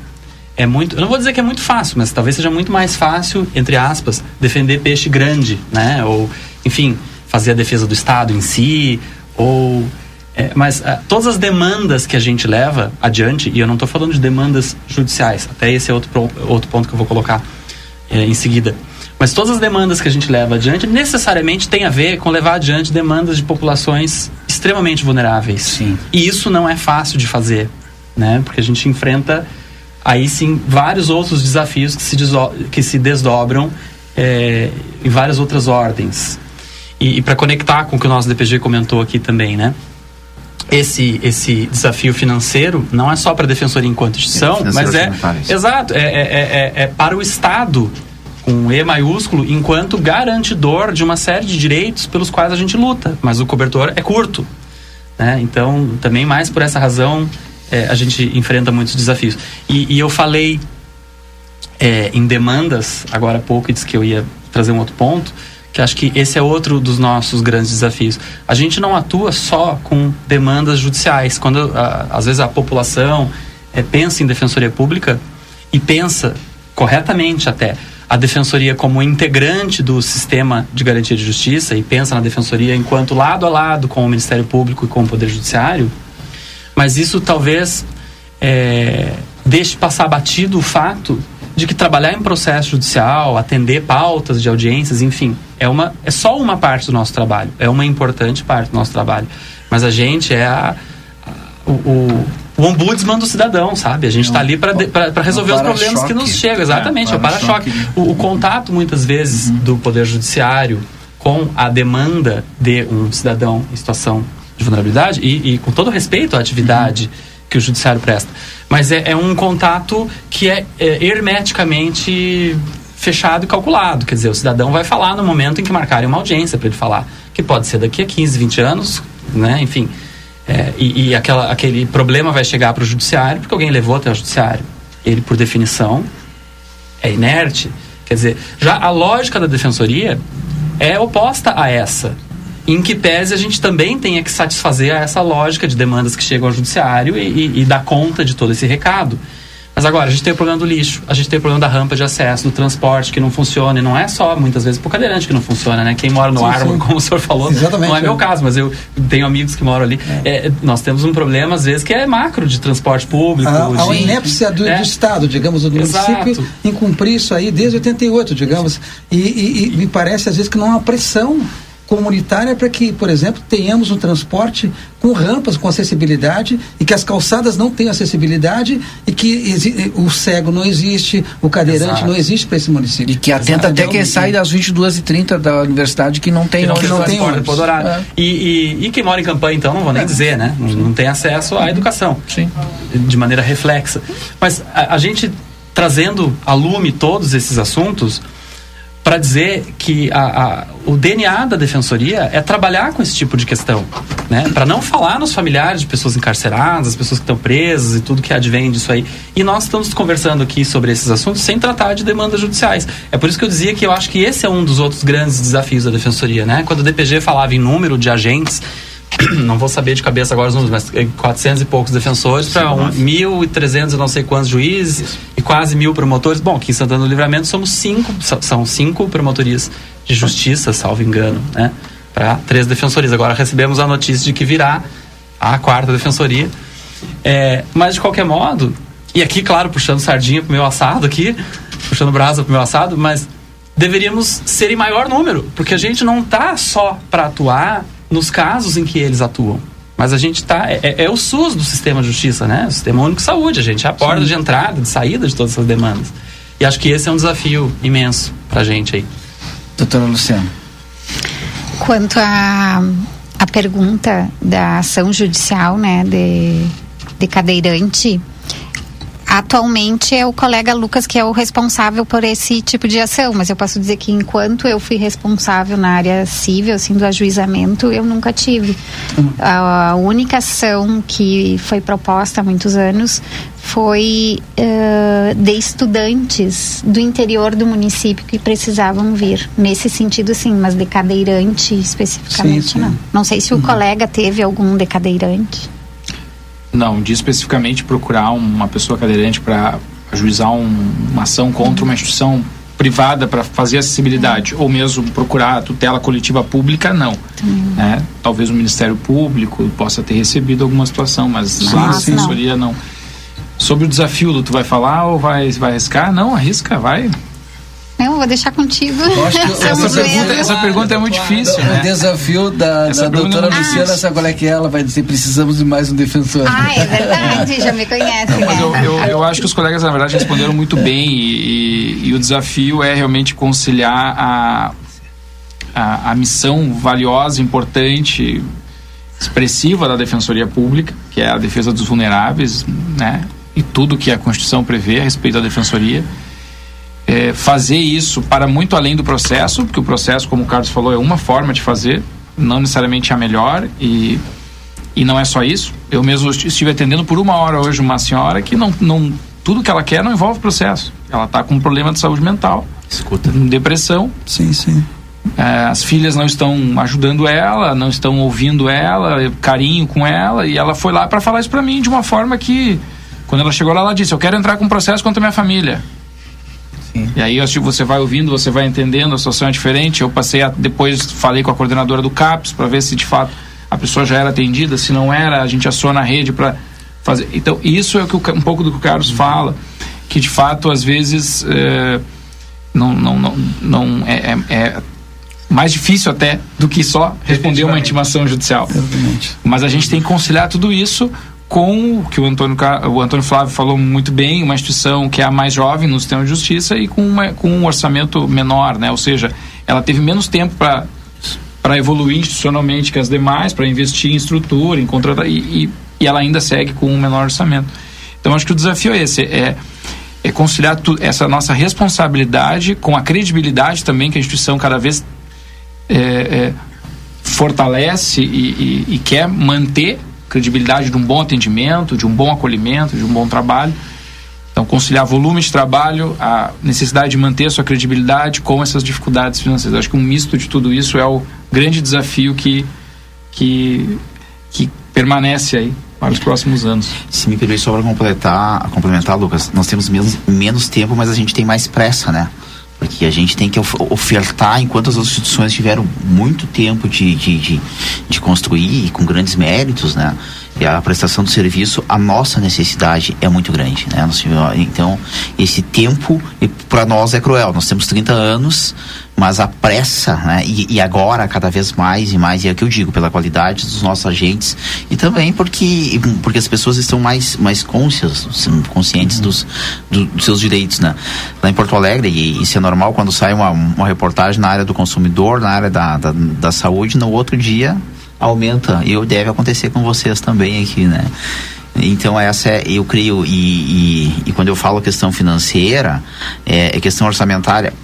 É muito, eu não vou dizer que é muito fácil, mas talvez seja muito mais fácil, entre aspas, defender peixe grande, né? Ou, enfim, fazer a defesa do Estado em si, ou. É, mas é, todas as demandas que a gente leva adiante, e eu não estou falando de demandas judiciais, até esse é outro, outro ponto que eu vou colocar é, em seguida. Mas todas as demandas que a gente leva adiante necessariamente tem a ver com levar adiante demandas de populações extremamente vulneráveis. Sim. E isso não é fácil de fazer, né? Porque a gente enfrenta aí sim vários outros desafios que se, que se desdobram é, em várias outras ordens. E, e para conectar com o que o nosso DPG comentou aqui também, né? Esse, esse desafio financeiro não é só para a defensoria enquanto instituição, é, mas é exato é, é, é, é, para o Estado com E maiúsculo enquanto garantidor de uma série de direitos pelos quais a gente luta, mas o cobertor é curto, né? Então também mais por essa razão é, a gente enfrenta muitos desafios. E, e eu falei é, em demandas agora há pouco e disse que eu ia trazer um outro ponto que acho que esse é outro dos nossos grandes desafios. A gente não atua só com demandas judiciais. Quando a, às vezes a população é, pensa em defensoria pública e pensa corretamente até a defensoria como integrante do sistema de garantia de justiça e pensa na defensoria enquanto lado a lado com o Ministério Público e com o Poder Judiciário, mas isso talvez é, deixe passar batido o fato de que trabalhar em processo judicial, atender pautas de audiências, enfim, é, uma, é só uma parte do nosso trabalho, é uma importante parte do nosso trabalho. Mas a gente é a, a, o, o, o ombudsman do cidadão, sabe? A gente está ali para resolver os problemas que nos chegam, exatamente, é, o para-choque. O, o, contato, muitas vezes, uhum. do Poder Judiciário com a demanda de um cidadão em situação de vulnerabilidade e, e com todo respeito à atividade uhum. Que o Judiciário presta. Mas é, é um contato que é, é hermeticamente fechado e calculado. Quer dizer, o cidadão vai falar no momento em que marcarem uma audiência para ele falar, que pode ser daqui a 15, 20 anos, né? Enfim. É, e, e aquela, aquele problema vai chegar para o judiciário porque alguém levou até o judiciário. Ele, por definição, é inerte. Quer dizer, já a lógica da defensoria é oposta a essa. Em que pese a gente também tenha que satisfazer a essa lógica de demandas que chegam ao judiciário e, e, e dar conta de todo esse recado. Mas agora, a gente tem o problema do lixo, a gente tem o problema da rampa de acesso, do transporte que não funciona, e não é só, muitas vezes, por cadeirante que não funciona, né? Quem mora no Árvore, como o senhor falou, Exatamente, não é meu caso, mas eu tenho amigos que moram ali. É. É, nós temos um problema, às vezes, que é macro de transporte público. A, de, a inépcia do, é. do, Estado, digamos, do Exato. município, em cumprir isso aí desde 88, digamos. E, e, e me parece, às vezes, que não há pressão comunitária para que, por exemplo, tenhamos um transporte com rampas, com acessibilidade e que as calçadas não tenham acessibilidade e que o cego não existe, o cadeirante Exato. não existe para esse município. E que atenta Exato. até quem sai das 22h30 da universidade que não tem que não, que não tem é. e, e, e, quem mora em campanha, então, não vou nem é. dizer, né? Não, não, tem acesso à educação. Sim. De maneira reflexa. Mas a, a gente trazendo a lume todos esses assuntos para dizer que a, a, o DNA da defensoria é trabalhar com esse tipo de questão, né? Para não falar nos familiares de pessoas encarceradas, as pessoas que estão presas e tudo que advém disso aí. E nós estamos conversando aqui sobre esses assuntos sem tratar de demandas judiciais. É por isso que eu dizia que eu acho que esse é um dos outros grandes desafios da defensoria, né? Quando o DPG falava em número de agentes não vou saber de cabeça agora os números, mas 400 e poucos defensores para um, 1.300 e não sei quantos juízes Isso. e quase mil promotores. Bom, aqui em Santana do Livramento somos cinco, são cinco promotorias de justiça, salvo engano, né? Para três defensorias. Agora recebemos a notícia de que virá a quarta defensoria. É, mas de qualquer modo, e aqui, claro, puxando sardinha pro meu assado aqui, puxando brasa pro meu assado, mas deveríamos ser em maior número, porque a gente não tá só para atuar nos casos em que eles atuam. Mas a gente está. É, é, é, o SUS do sistema de justiça, né? O sistema único de saúde. A gente é a porta Sim. de entrada, de saída de todas essas demandas. E acho que esse é um desafio imenso para a gente aí. Doutora Luciana. Quanto à a, a pergunta da ação judicial, né, de, de cadeirante, Atualmente é o colega Lucas que é o responsável por esse tipo de ação, mas eu posso dizer que enquanto eu fui responsável na área civil, assim, do ajuizamento, eu nunca tive. Uhum. A, única ação que foi proposta há muitos anos foi uh, de estudantes do interior do município que precisavam vir. Nesse sentido, sim, mas de cadeirante especificamente, sim, sim. não. Não sei se o uhum. colega teve algum de cadeirante. Não, de especificamente procurar uma pessoa cadeirante para ajuizar um, uma ação contra uma instituição privada para fazer acessibilidade, ou mesmo procurar a tutela coletiva pública, não. Né? Talvez o Ministério Público possa ter recebido alguma situação, mas na assessoria não. não. Sobre o desafio, tu vai falar ou vai, vai arriscar? Não, arrisca, vai. Não, vou deixar contigo. essa, pergunta, essa pergunta é muito difícil. Né? O desafio da, da doutora é Luciana, sabe qual é que é? Ela vai dizer: precisamos de mais um defensor. Ah, é verdade, já me conhece. Não, mas né? eu, eu, eu, acho que os colegas, na verdade, responderam muito bem. E, e, e o desafio é realmente conciliar a, a, a missão valiosa, importante, expressiva da Defensoria Pública, que é a defesa dos vulneráveis, né? E tudo que a Constituição prevê a respeito da Defensoria é, fazer isso para muito além do processo, porque o processo, como o Carlos falou, é uma forma de fazer, não necessariamente a melhor e, e não é só isso. Eu mesmo estive atendendo por uma hora hoje uma senhora que não, não tudo que ela quer não envolve processo. Ela está com um problema de saúde mental, escuta, depressão. Sim, sim. É, as filhas não estão ajudando ela, não estão ouvindo ela, carinho com ela, e ela foi lá para falar isso para mim de uma forma que, quando ela chegou lá, ela disse: Eu quero entrar com processo contra minha família. Sim. E aí acho que você vai ouvindo, você vai entendendo, a situação é diferente. Eu passei a, depois falei com a coordenadora do CAPS para ver se de fato a pessoa já era atendida, se não era, a gente aciona a rede para fazer. Então, isso é o que o, um pouco do que o Carlos fala, que de fato, às vezes, é, não, não, não, não é, é, é mais difícil até do que só responder uma intimação judicial. Exatamente. Mas a gente tem que conciliar tudo isso com o que o Antônio, o Antônio Flávio falou muito bem, uma instituição que é a mais jovem no sistema de justiça e com, uma, com um orçamento menor, né? Ou seja, ela teve menos tempo para para evoluir institucionalmente que as demais, para investir em estrutura, em contratar e, e, e, ela ainda segue com um menor orçamento. Então acho que o desafio é esse, é, é conciliar tu, essa nossa responsabilidade com a credibilidade também que a instituição cada vez é, é, fortalece e, e, quer manter credibilidade de um bom atendimento, de um bom acolhimento, de um bom trabalho. Então, conciliar volume de trabalho, a necessidade de manter a sua credibilidade com essas dificuldades financeiras. Acho que um misto de tudo isso é o grande desafio que, que, que permanece aí para os próximos anos. Se me permite só para completar, complementar, Lucas, nós temos menos, menos tempo, mas a gente tem mais pressa, né? Porque a gente tem que ofertar, enquanto as instituições tiveram muito tempo de, de, de, de construir com grandes méritos, né? E a prestação do serviço, a nossa necessidade é muito grande, né? Então, esse tempo para nós é cruel. Nós temos 30 anos, mas a pressa, né? E, e, agora cada vez mais e mais, e é o que eu digo, pela qualidade dos nossos agentes e também porque, porque as pessoas estão mais, mais conscientes, conscientes uhum. dos, do, dos seus direitos, né? Lá em Porto Alegre, e isso é normal quando sai uma, uma reportagem na área do consumidor, na área da, da, da saúde, no outro dia aumenta, e deve acontecer com vocês também aqui, né? Então essa é, eu creio, e, e, e, quando eu falo questão financeira, é, é questão orçamentária,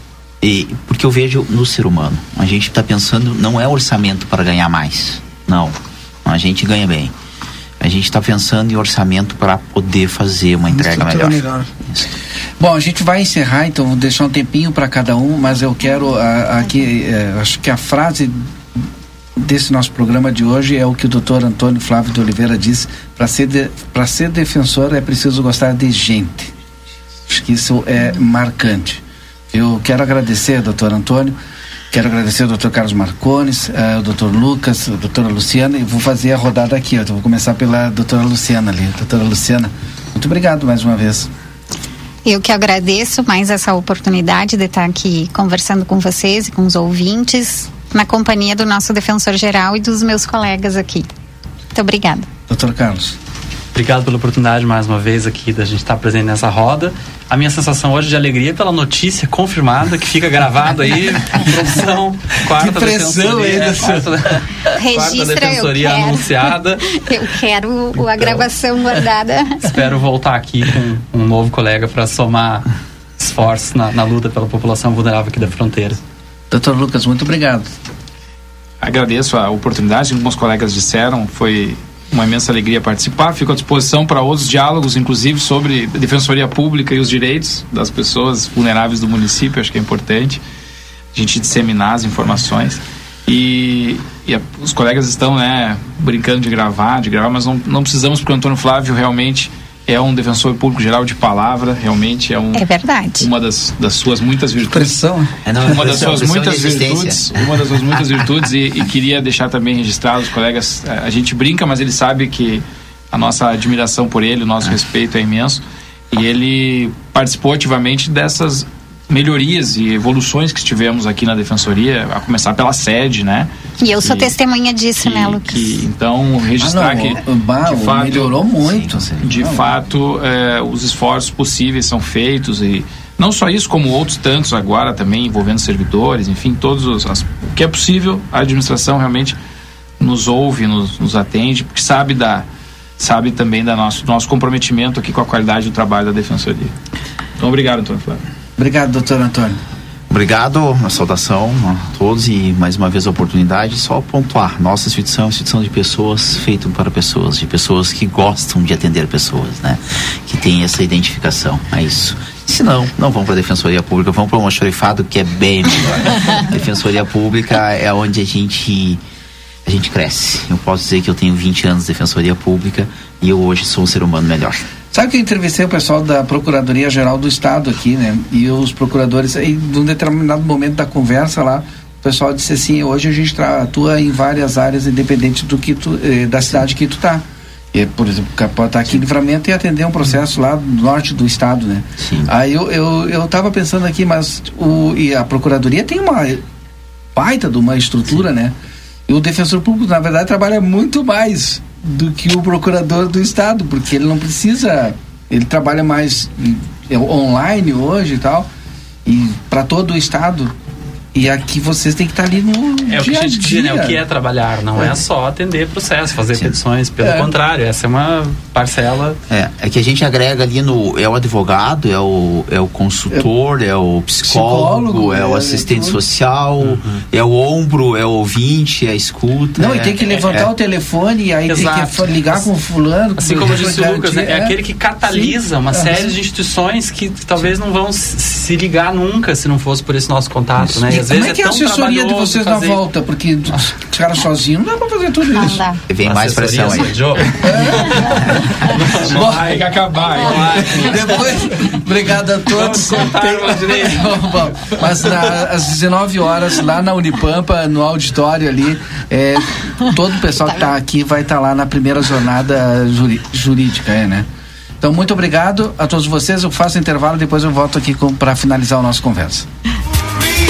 e, porque eu vejo no ser humano, a gente está pensando, não é orçamento para ganhar mais. Não. A gente ganha bem. A gente está pensando em orçamento para poder fazer uma entrega melhor. melhor. Bom, a gente vai encerrar, então vou deixar um tempinho para cada um, mas eu quero aqui, é, acho que a frase desse nosso programa de hoje é o que o doutor Antônio Flávio de Oliveira disse: para ser, de, ser defensor é preciso gostar de gente. Acho que isso é marcante. Eu quero agradecer, doutor Antônio, quero agradecer ao doutor Carlos Marcones, ao doutor Lucas, a doutora Luciana, e vou fazer a rodada aqui. Vou começar pela doutora Luciana ali. Doutora Luciana, muito obrigado mais uma vez. Eu que agradeço mais essa oportunidade de estar aqui conversando com vocês e com os ouvintes, na companhia do nosso defensor geral e dos meus colegas aqui. Muito obrigada. Doutor Carlos. Obrigado pela oportunidade mais uma vez aqui da gente estar presente nessa roda. A minha sensação hoje de alegria é pela notícia confirmada que fica gravado aí, produção, quarta que pressão defensoria, quarta, Registra, quarta defensoria eu quero, anunciada. Eu quero a então, gravação guardada. Espero voltar aqui com um novo colega para somar esforços na, na luta pela população vulnerável aqui da fronteira. Doutor Lucas, muito obrigado. Agradeço a oportunidade, como os colegas disseram, foi uma imensa alegria participar. Fico à disposição para outros diálogos, inclusive sobre defensoria pública e os direitos das pessoas vulneráveis do município. Acho que é importante a gente disseminar as informações. E, e a, os colegas estão né, brincando de gravar, de gravar, mas não, não precisamos, porque o Antônio Flávio realmente é um defensor público geral de palavra, realmente é um. É verdade. Uma das, das suas muitas virtudes. Pressão. É, não, uma das suas muitas virtudes. Uma das suas muitas virtudes e, e, queria deixar também registrado os colegas. A gente brinca, mas ele sabe que a nossa admiração por ele, o nosso ah. respeito é imenso. E ele participou ativamente dessas melhorias e evoluções que tivemos aqui na defensoria, a começar pela sede, né? E eu sou testemunha disso, que, né, Lucas? Que, então, registrar ah, não, que. Bah, de fato, melhorou muito. Sim, de não, fato, é, os esforços possíveis são feitos e. Não só isso, como outros tantos agora também envolvendo servidores, enfim, todos os. As, o que é possível, a administração realmente nos ouve, nos, nos atende, porque sabe da, sabe também da nosso, do nosso comprometimento aqui com a qualidade do trabalho da Defensoria. Então, obrigado, Antônio Flávio. Obrigado, doutor Antônio. Obrigado, uma saudação a todos e mais uma vez a oportunidade. Só pontuar: nossa instituição é uma instituição de pessoas feita para pessoas, de pessoas que gostam de atender pessoas, né? Que tem essa identificação. É isso. Se não, não vão para a Defensoria Pública, vão para um almoxarifado que é bem melhor. Defensoria Pública é onde a gente a gente cresce. Eu posso dizer que eu tenho 20 anos de Defensoria Pública e eu hoje sou um ser humano melhor. Sabe que eu entrevistei o pessoal da Procuradoria Geral do Estado aqui, né? E os procuradores, em um determinado momento da conversa lá, o pessoal disse assim, hoje a gente atua em várias áreas, independente do que tu, eh, da cidade que tu tá. E, por exemplo, pode estar aqui em livramento e atender um processo lá no norte do estado, né? Sim. Aí eu, eu, eu tava pensando aqui, mas o, e a Procuradoria tem uma baita de uma estrutura, né? E o defensor público, na verdade, trabalha muito mais do que o procurador do estado, porque ele não precisa, ele trabalha mais é, online hoje e tal, e para todo o estado. E aqui vocês têm que estar ali no É o que dia a gente dia. diz, né? O que é trabalhar? Não é, É. só atender processo, fazer petições. Pelo É. contrário, essa é uma parcela. É, é que a gente agrega ali no. É o advogado, é o, é o consultor, é, o psicólogo, Psicólogo, é, o é, assistente tudo. social, é o ombro, é o ouvinte, é a escuta. Não, é, e tem que levantar é, o telefone e aí tem Exato. que fa- ligar com o fulano. Assim com como o disse o Lucas, né? é, aquele que catalisa Sim. uma É, série sim. de instituições que talvez não vão se- se ligar nunca se não fosse por esse nosso contato, né? Às como vezes é que é a tão assessoria de vocês fazer- na volta? Porque os caras sozinhos não dá pra fazer tudo Não isso. dá. Vem mais pressão aí. Joe. Bom, Tem que acabar. Depois, obrigado a todos. Mas na- às 19 horas, lá na Unipampa, no auditório ali, é, todo o pessoal que está aqui vai estar lá na primeira jornada juri- jurídica, é, né? Então, muito obrigado a todos vocês. Eu faço intervalo, depois eu volto aqui para finalizar a nossa conversa.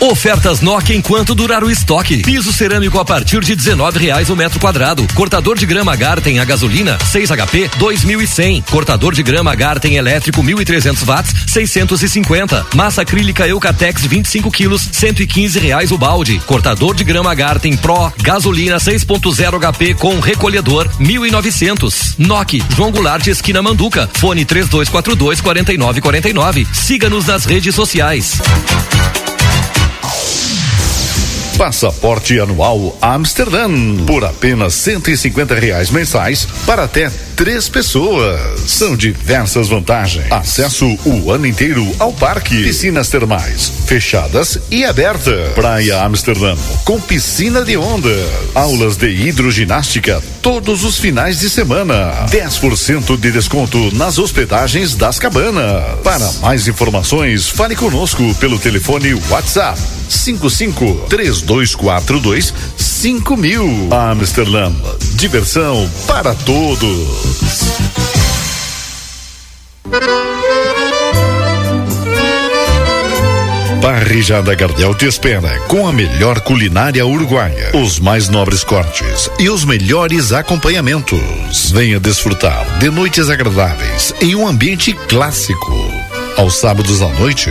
Ofertas Nokia enquanto durar o estoque. Piso cerâmico a partir de R$19,00 o metro quadrado. Cortador de grama Garten a gasolina 6 HP 2.100. Cortador de grama Garten elétrico 1.300 watts 650. Massa acrílica Eucatex 25 quilos 115 reais o balde. Cortador de grama Garten Pro gasolina 6.0 HP com recolhedor 1.900. Nokia João Goulart esquina Manduca. Fone 3242 4949. Siga-nos nas redes sociais. Passaporte anual Amsterdã por apenas 150 reais mensais para até três pessoas. São diversas vantagens. Acesso o ano inteiro ao parque, piscinas termais fechadas e aberta, Praia Amsterdã com piscina de onda, aulas de hidroginástica todos os finais de semana, 10% de desconto nas hospedagens das cabanas. Para mais informações, fale conosco pelo telefone WhatsApp 55 3242 5000. Amsterdã, diversão para todos. Parrijada Gardel te espera com a melhor culinária uruguaia, os mais nobres cortes e os melhores acompanhamentos. Venha desfrutar de noites agradáveis em um ambiente clássico. Aos sábados à noite,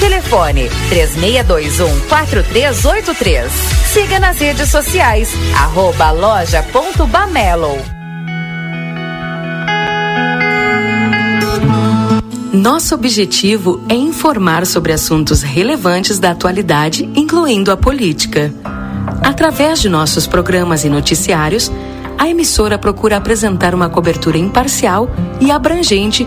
Telefone 3621 4383. Siga nas redes sociais, arroba loja.bamelo. Nosso objetivo é informar sobre assuntos relevantes da atualidade, incluindo a política. Através de nossos programas e noticiários, a emissora procura apresentar uma cobertura imparcial e abrangente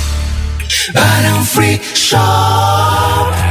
Barão Free Shop.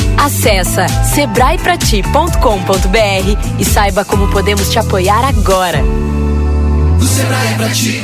Acesse sebraeprati.com.br e saiba como podemos te apoiar agora. O Sebrae é pra ti.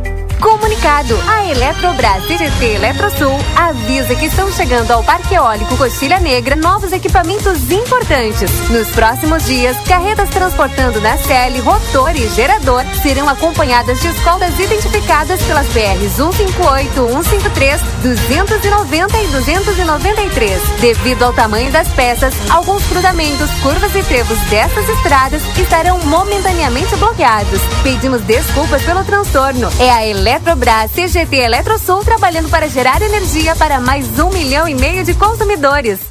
Comunicado: a Eletrobras CGT Eletrosul avisa que estão chegando ao Parque Eólico Coxilha Negra novos equipamentos importantes. Nos próximos dias, carretas transportando na CL, rotor e gerador serão acompanhadas de escoltas identificadas pelas BRs 158, 153, 290 e 293. Devido ao tamanho das peças, alguns cruzamentos, curvas e trevos dessas estradas estarão momentaneamente bloqueados. Pedimos desculpas pelo transtorno. É a Eletrobras Eletrobras CGT Eletrosul trabalhando para gerar energia para mais um milhão e meio de consumidores.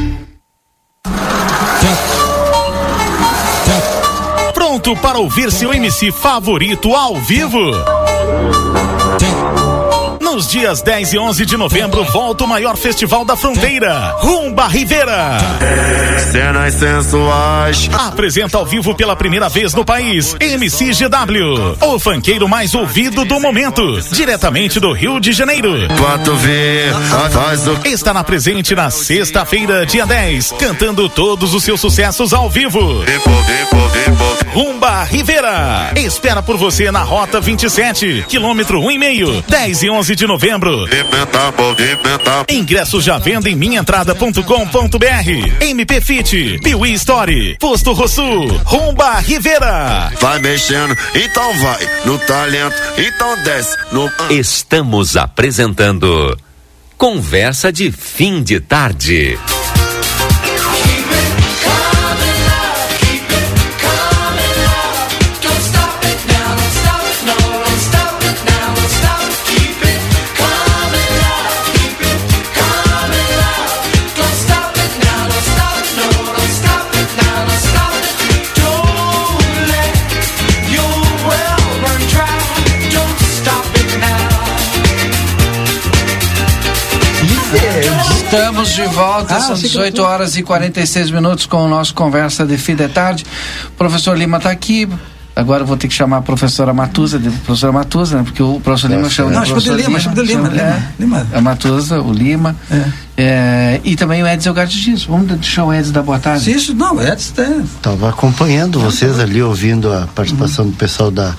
Pronto para ouvir seu MC favorito ao vivo? Nos dias 10 e 11 de novembro, volta o maior festival da fronteira, Rumba Rivera. Cenas sensuais. Apresenta ao vivo pela primeira vez no país, MC GW, o fanqueiro mais ouvido do momento, diretamente do Rio de Janeiro. Quanto vê, faz o Estará na presente na sexta-feira, dia 10, cantando todos os seus sucessos ao vivo. Rumba Rivera. Espera por você na Rota 27, quilômetro um e meio, 10 e 11 de novembro. Ingressos já venda em minhaentrada.com.br. MP Fit, Piuí Story, Posto Rosso, Rumba Rivera. vai mexendo, então vai. No talento, então desce. No... Estamos apresentando Conversa de Fim de Tarde. Estamos de volta, Ah, são achei que 18 eu- horas e 46 minutos com o nosso Conversa de Fim de Tarde. O professor Lima está aqui. Agora eu vou ter que chamar a professora Matusa, de professora Matusa, né? Porque o professor Lima chama de Não, chama de professor Lima, chama de Lima, chama- Lima, Lima. É, a Matusa, o Lima. É, e também o Edson Gardiz. Vamos deixar o Edson dar boa tarde. Isso, não, o Edson é. Estava acompanhando vocês ali, ouvindo a participação do pessoal da,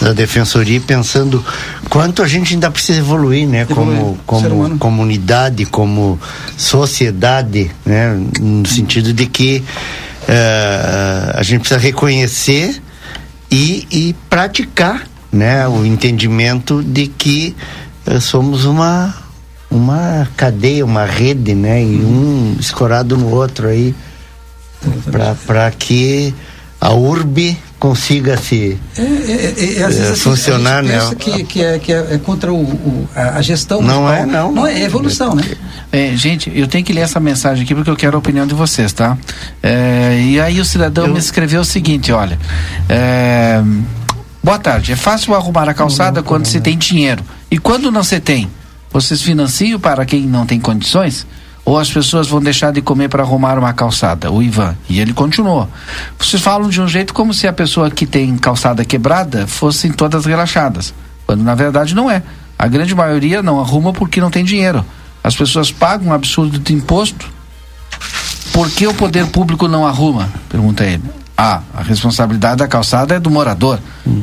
da Defensoria e pensando quanto a gente ainda precisa evoluir, né? Evoluir, Como, como comunidade, como sociedade, né? No sentido de que eh, a gente precisa reconhecer e, e praticar, né? O entendimento de que eh, somos uma uma cadeia, uma rede, né? E um escorado no outro aí para que a urbe consiga se É, é, é, às É, vezes assim, funcionar, né? que, que, é, que é, é contra o, o- a, gestão. Não é, não. Não é, é evolução, né? É, gente, eu tenho que ler essa mensagem aqui porque eu quero a opinião de vocês, tá? É, e aí o cidadão me escreveu o seguinte, olha. é, boa tarde. É fácil arrumar a calçada quando se tem dinheiro. E quando não se tem? Vocês financiam para quem não tem condições? Ou as pessoas vão deixar de comer para arrumar uma calçada? O Ivan. E ele continuou. Vocês falam de um jeito como se a pessoa que tem calçada quebrada fossem todas relaxadas. Quando na verdade não é. A grande maioria não arruma porque não tem dinheiro. As pessoas pagam um absurdo de imposto. Por que o poder público não arruma? Pergunta ele. Ah, a responsabilidade da calçada é do morador.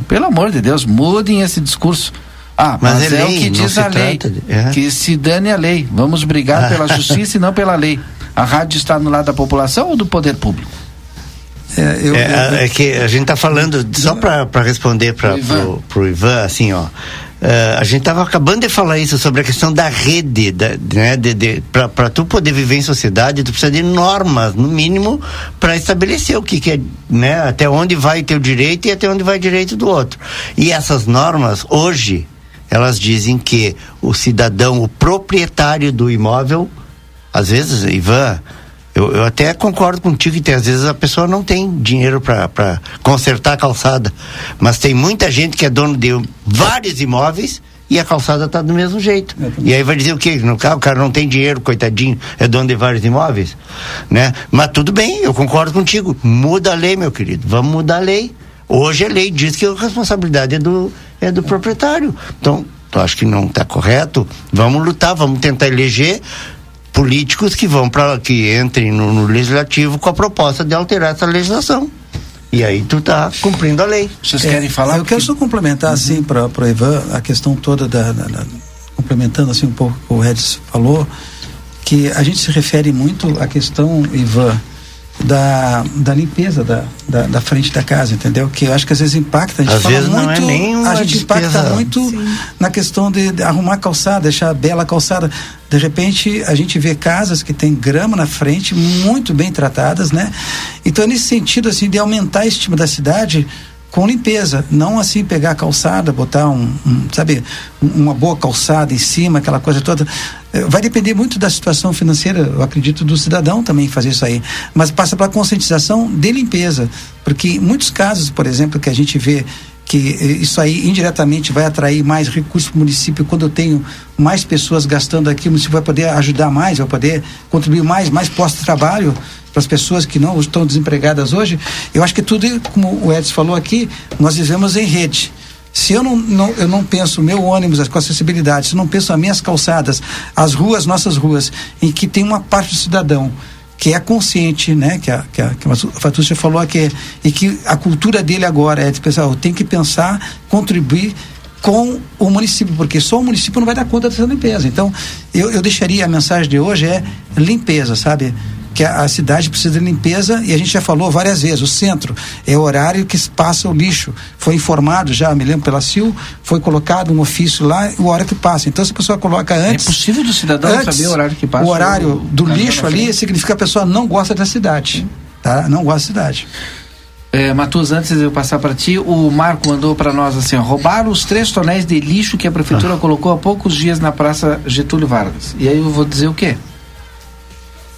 Pelo amor de Deus, mudem esse discurso. Ah, mas, Mas é é, o que diz a lei. de- é. Que se dane a lei. Vamos brigar pela justiça e não pela lei. A rádio está no lado da população ou do poder público? É, é que a gente tá falando, só para responder para pro, pro Ivan, assim, ó. eh, a gente estava acabando de falar isso sobre a questão da rede, da, né, de, de, para tu poder viver em sociedade, tu precisa de normas, no mínimo, para estabelecer o que, que é, né, até onde vai teu direito e até onde vai o direito do outro. E essas normas, hoje, elas dizem que o cidadão, o proprietário do imóvel, às vezes, Ivan, eu, eu até concordo contigo que tem, às vezes a pessoa não tem dinheiro para consertar a calçada, mas tem muita gente que é dono de vários imóveis e a calçada está do mesmo jeito. E aí vai dizer o quê? No carro, o cara não tem dinheiro, coitadinho, é dono de vários imóveis, né? Mas tudo bem, eu concordo contigo. Muda a lei, meu querido. Vamos mudar a lei. Hoje a lei diz que a responsabilidade é do, é do proprietário. Então, eu acho que não está correto. Vamos lutar, vamos tentar eleger políticos que vão para que entrem no, no legislativo com a proposta de alterar essa legislação. E aí tu tá cumprindo a lei. Vocês É, Eu quero só complementar, assim, para o Ivan, a questão toda da, da- da- complementando assim um pouco o que o Edson falou. que a gente se refere muito à questão, Ivan, da, da limpeza da, da, da, frente da casa, entendeu? Que eu acho que às vezes impacta. A gente às fala vezes muito, não é nem a gente despesa. impacta muito Sim. na questão de, de, arrumar a calçada, deixar a bela calçada. De repente a gente vê casas que tem grama na frente, muito bem tratadas, né? Então nesse sentido assim de aumentar a estima da cidade com limpeza, não assim pegar a calçada, botar um, um sabe, uma boa calçada em cima, aquela coisa toda. Vai depender muito da situação financeira, eu acredito, do cidadão também fazer isso aí. Mas passa pela conscientização de limpeza, porque em muitos casos, por exemplo, que a gente vê que isso aí indiretamente vai atrair mais recursos para o município quando eu tenho mais pessoas gastando aqui, o município vai poder ajudar mais, vai poder contribuir mais, mais postos de trabalho para as pessoas que não estão desempregadas hoje. Eu acho que tudo, como o Edson falou aqui, nós vivemos em rede. Se eu não, não, eu não penso o meu ônibus com acessibilidade, se eu não penso as minhas calçadas, as ruas, nossas ruas, em que tem uma parte do cidadão que é consciente, né, que a, que a, que a Fatúcia falou aqui, e que a cultura dele agora é de pensar, eu tenho que pensar, contribuir com o município, porque só o município não vai dar conta dessa limpeza. Então, eu, eu deixaria a mensagem de hoje é limpeza, sabe? Que a, a, cidade precisa de limpeza e a gente já falou várias vezes, o centro é o horário que passa o lixo. Foi informado já, me lembro pela CIL, foi colocado um ofício lá, o hora que passa. Então se a pessoa coloca antes. É possível do cidadão antes, saber o horário que passa. O horário do lixo ali significa que a pessoa não gosta da cidade. Tá? Não gosta da cidade. É, Matus, antes de eu passar para ti, o Marco mandou para nós assim: ó, roubaram os três tonéis de lixo que a prefeitura ah. colocou há poucos dias na Praça Getúlio Vargas. E aí eu vou dizer o quê?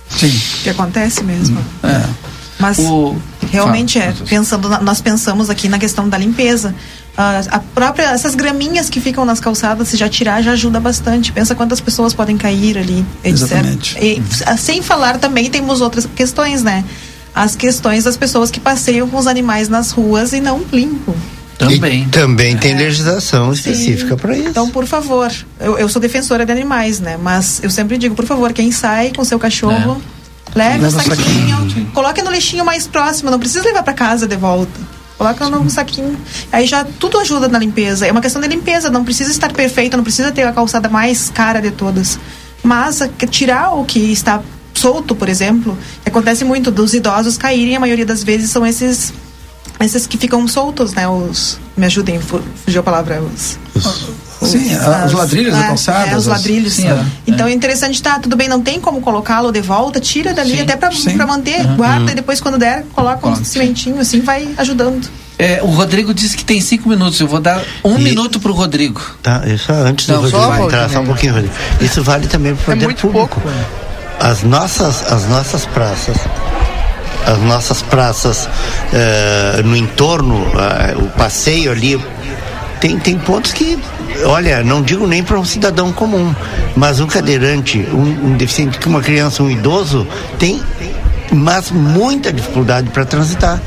Sim. Que acontece mesmo. É. Mas o... realmente Fala, é, pensando, na, nós pensamos aqui na questão da limpeza. Uh, a própria, essas graminhas que ficam nas calçadas, se já tirar, já ajuda bastante. Pensa quantas pessoas podem cair ali, etc. Exatamente. E, sem falar também, temos outras questões, né? As questões das pessoas que passeiam com os animais nas ruas e não limpam. Também. E também tem legislação específica para isso. Então, por favor, eu, eu, sou defensora de animais, né? Mas eu sempre digo, por favor, quem sai com seu cachorro, é. leve o um saquinho, saquinho. coloque no lixinho mais próximo, não precisa levar para casa de volta. Coloca no saquinho. Aí já tudo ajuda na limpeza. É uma questão de limpeza, não precisa estar perfeito, não precisa ter a calçada mais cara de todas. Mas tirar o que está solto, por exemplo, acontece muito dos idosos caírem, a maioria das vezes são esses esses que ficam soltos, né? Os. Me ajudem, fugiu a palavra. Os. os sim, as, os ladrilhos calçada. É, os ladrilhos. Sim, é. Então é interessante, tá? Tudo bem, não tem como colocá-lo de volta, tira dali, sim, até para manter, uhum. guarda e depois quando der, coloca um cimentinho, assim vai ajudando. É, o Rodrigo disse que tem cinco minutos. Eu vou dar um e... minuto para o Rodrigo. Tá, isso antes do Rodrigo entrar, só um pouquinho, Rodrigo. Isso vale também para o é poder público. Pouco, as nossas, as nossas praças as nossas praças uh, no entorno, uh, o passeio ali, tem, tem pontos que, olha, não digo nem para um cidadão comum, mas um cadeirante, um, um deficiente, uma criança, um idoso, tem mas muita dificuldade para transitar.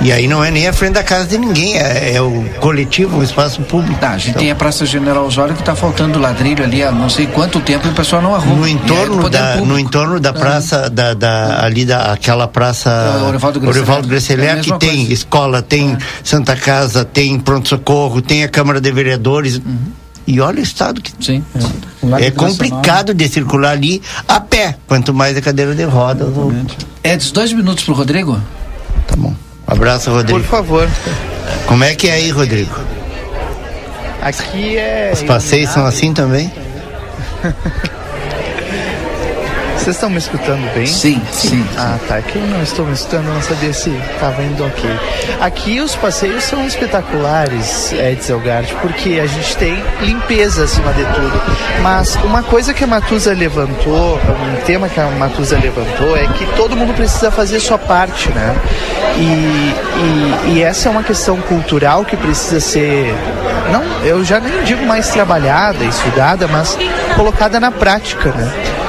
E aí não é nem a frente da casa de ninguém, é, é o coletivo, o espaço público. Tá, a gente então, tem a Praça General Osório que está faltando ladrilho ali há não sei quanto tempo e o pessoal não arruma. No entorno, da, no entorno da praça, da, da, ali da, aquela praça é, Orivaldo Gresselé, que tem coisa. escola, tem é. Santa Casa, tem pronto-socorro, tem a Câmara de Vereadores. Uhum. E olha o estado que. Sim. É, é complicado de circular ali a pé, quanto mais a cadeira de rodas. Ou... Edson, dois minutos pro Rodrigo? Tá bom. Abraço, Rodrigo. Por favor. Como é que é aí, Rodrigo? Aqui é. Os passeios são assim também? Vocês estão me escutando bem? Sim, sim. Ah, tá. Aqui eu não estou me escutando, não sabia se estava indo ok. Aqui os passeios são espetaculares, Edson Elgart, porque a gente tem limpeza acima de tudo. Mas uma coisa que a Matusa levantou, um tema que a Matusa levantou, é que todo mundo precisa fazer sua parte, né? E, e, e essa é uma questão cultural que precisa ser, não, eu já nem digo mais trabalhada, estudada, mas colocada na prática, né?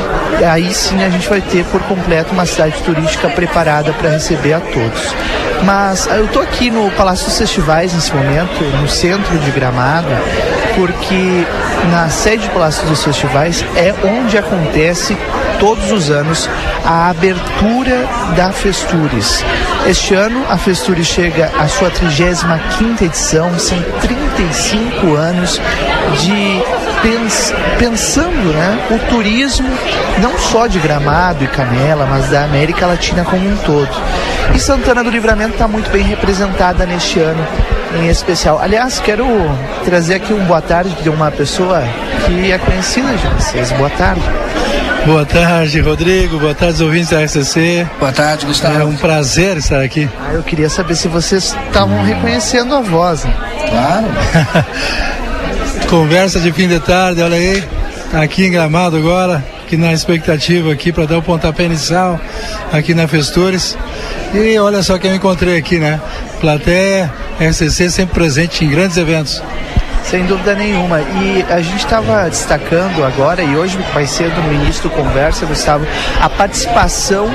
Aí sim a gente vai ter por completo uma cidade turística preparada para receber a todos. Mas eu estou aqui no Palácio dos Festivais nesse momento, no centro de Gramado, porque na sede do Palácio dos Festivais é onde acontece todos os anos a abertura da Festures. Este ano a Festures chega à sua 35 edição, são 35 anos de pens, pensando né, o turismo não só de Gramado e Canela, mas da América Latina como um todo. E Santana do Livramento está muito bem representada neste ano em especial. Aliás, quero trazer aqui um boa tarde de uma pessoa que é conhecida de vocês. Boa tarde. Boa tarde, Rodrigo. Boa tarde, ouvintes da RCC. Boa tarde, Gustavo. É um prazer estar aqui. Ah, eu queria saber se vocês estavam reconhecendo a voz. Né? Claro. Conversa de fim de tarde, olha aí. Aqui em Gramado agora, aqui na expectativa aqui para dar o pontapé inicial aqui na Festures. E olha só quem eu encontrei aqui, né? Plateia, RCC sempre presente em grandes eventos. Sem dúvida nenhuma. E a gente estava destacando agora, e hoje vai ser do conversa, Gustavo, a participação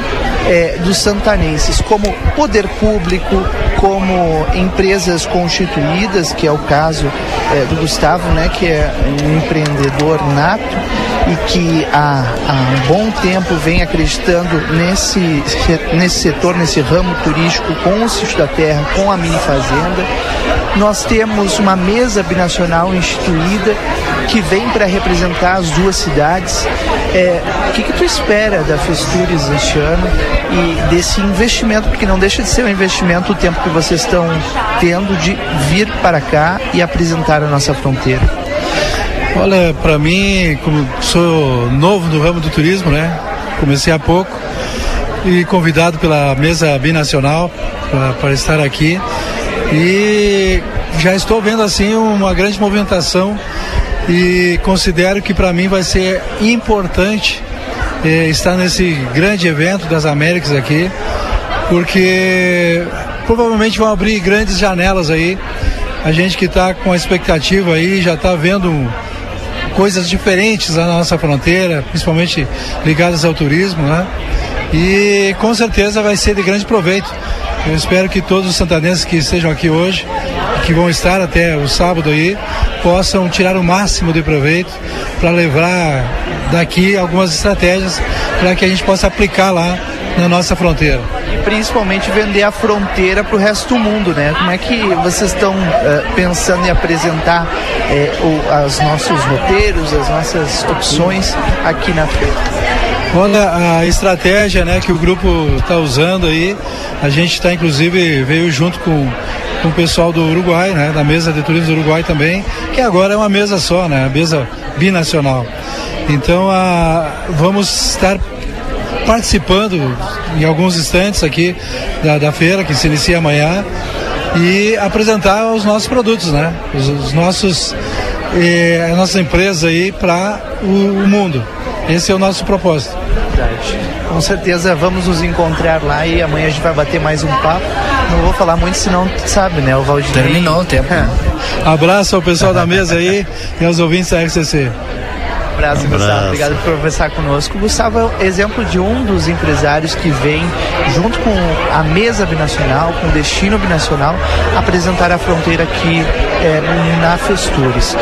é, dos santanenses como poder público, como empresas constituídas, que é o caso é, do Gustavo, né, que é um empreendedor nato e que há, há um bom tempo vem acreditando nesse, nesse setor, nesse ramo turístico, com o Sítio da Terra, com a mini fazenda. Nós temos uma mesa binacional instituída que vem para representar as duas cidades. É, o que, que tu espera da Festures este ano e desse investimento, porque não deixa de ser um investimento o tempo que vocês estão tendo de vir para cá e apresentar a nossa fronteira? Olha, para mim, como sou novo no ramo do turismo, né? Comecei há pouco e convidado pela mesa binacional para estar aqui e já estou vendo assim uma grande movimentação e considero que para mim vai ser importante eh, estar nesse grande evento das Américas aqui, porque provavelmente vão abrir grandes janelas aí. A gente que está com a expectativa aí já está vendo coisas diferentes na nossa fronteira, principalmente ligadas ao turismo, né? E com certeza vai ser de grande proveito. Eu espero que todos os santanenses que estejam aqui hoje, que vão estar até o sábado aí, possam tirar o máximo de proveito para levar daqui algumas estratégias para que a gente possa aplicar lá na nossa fronteira. Principalmente vender a fronteira para o resto do mundo, né? Como é que vocês estão uh, pensando em apresentar uh, os nossos roteiros, as nossas opções aqui na feira? Olha a estratégia né, que o grupo está usando aí, a gente está inclusive veio junto com, com o pessoal do Uruguai, né, da mesa de turismo do Uruguai também, que agora é uma mesa só, né, a mesa binacional. Então a, vamos estar participando em alguns instantes aqui da, da feira que se inicia amanhã e apresentar os nossos produtos, né? Os, os nossos eh, a nossa empresa aí para o, o mundo. Esse é o nosso propósito. Verdade. Com certeza vamos nos encontrar lá e amanhã a gente vai bater mais um papo. Não vou falar muito, senão sabe, né? O Valdir. Terminou o tempo. Abraço ao pessoal da mesa aí e aos ouvintes da RCC abraço, um Gustavo. Obrigado por conversar conosco. Gustavo é exemplo de um dos empresários que vem, junto com a mesa binacional, com o destino binacional, apresentar a fronteira aqui é, na Festures.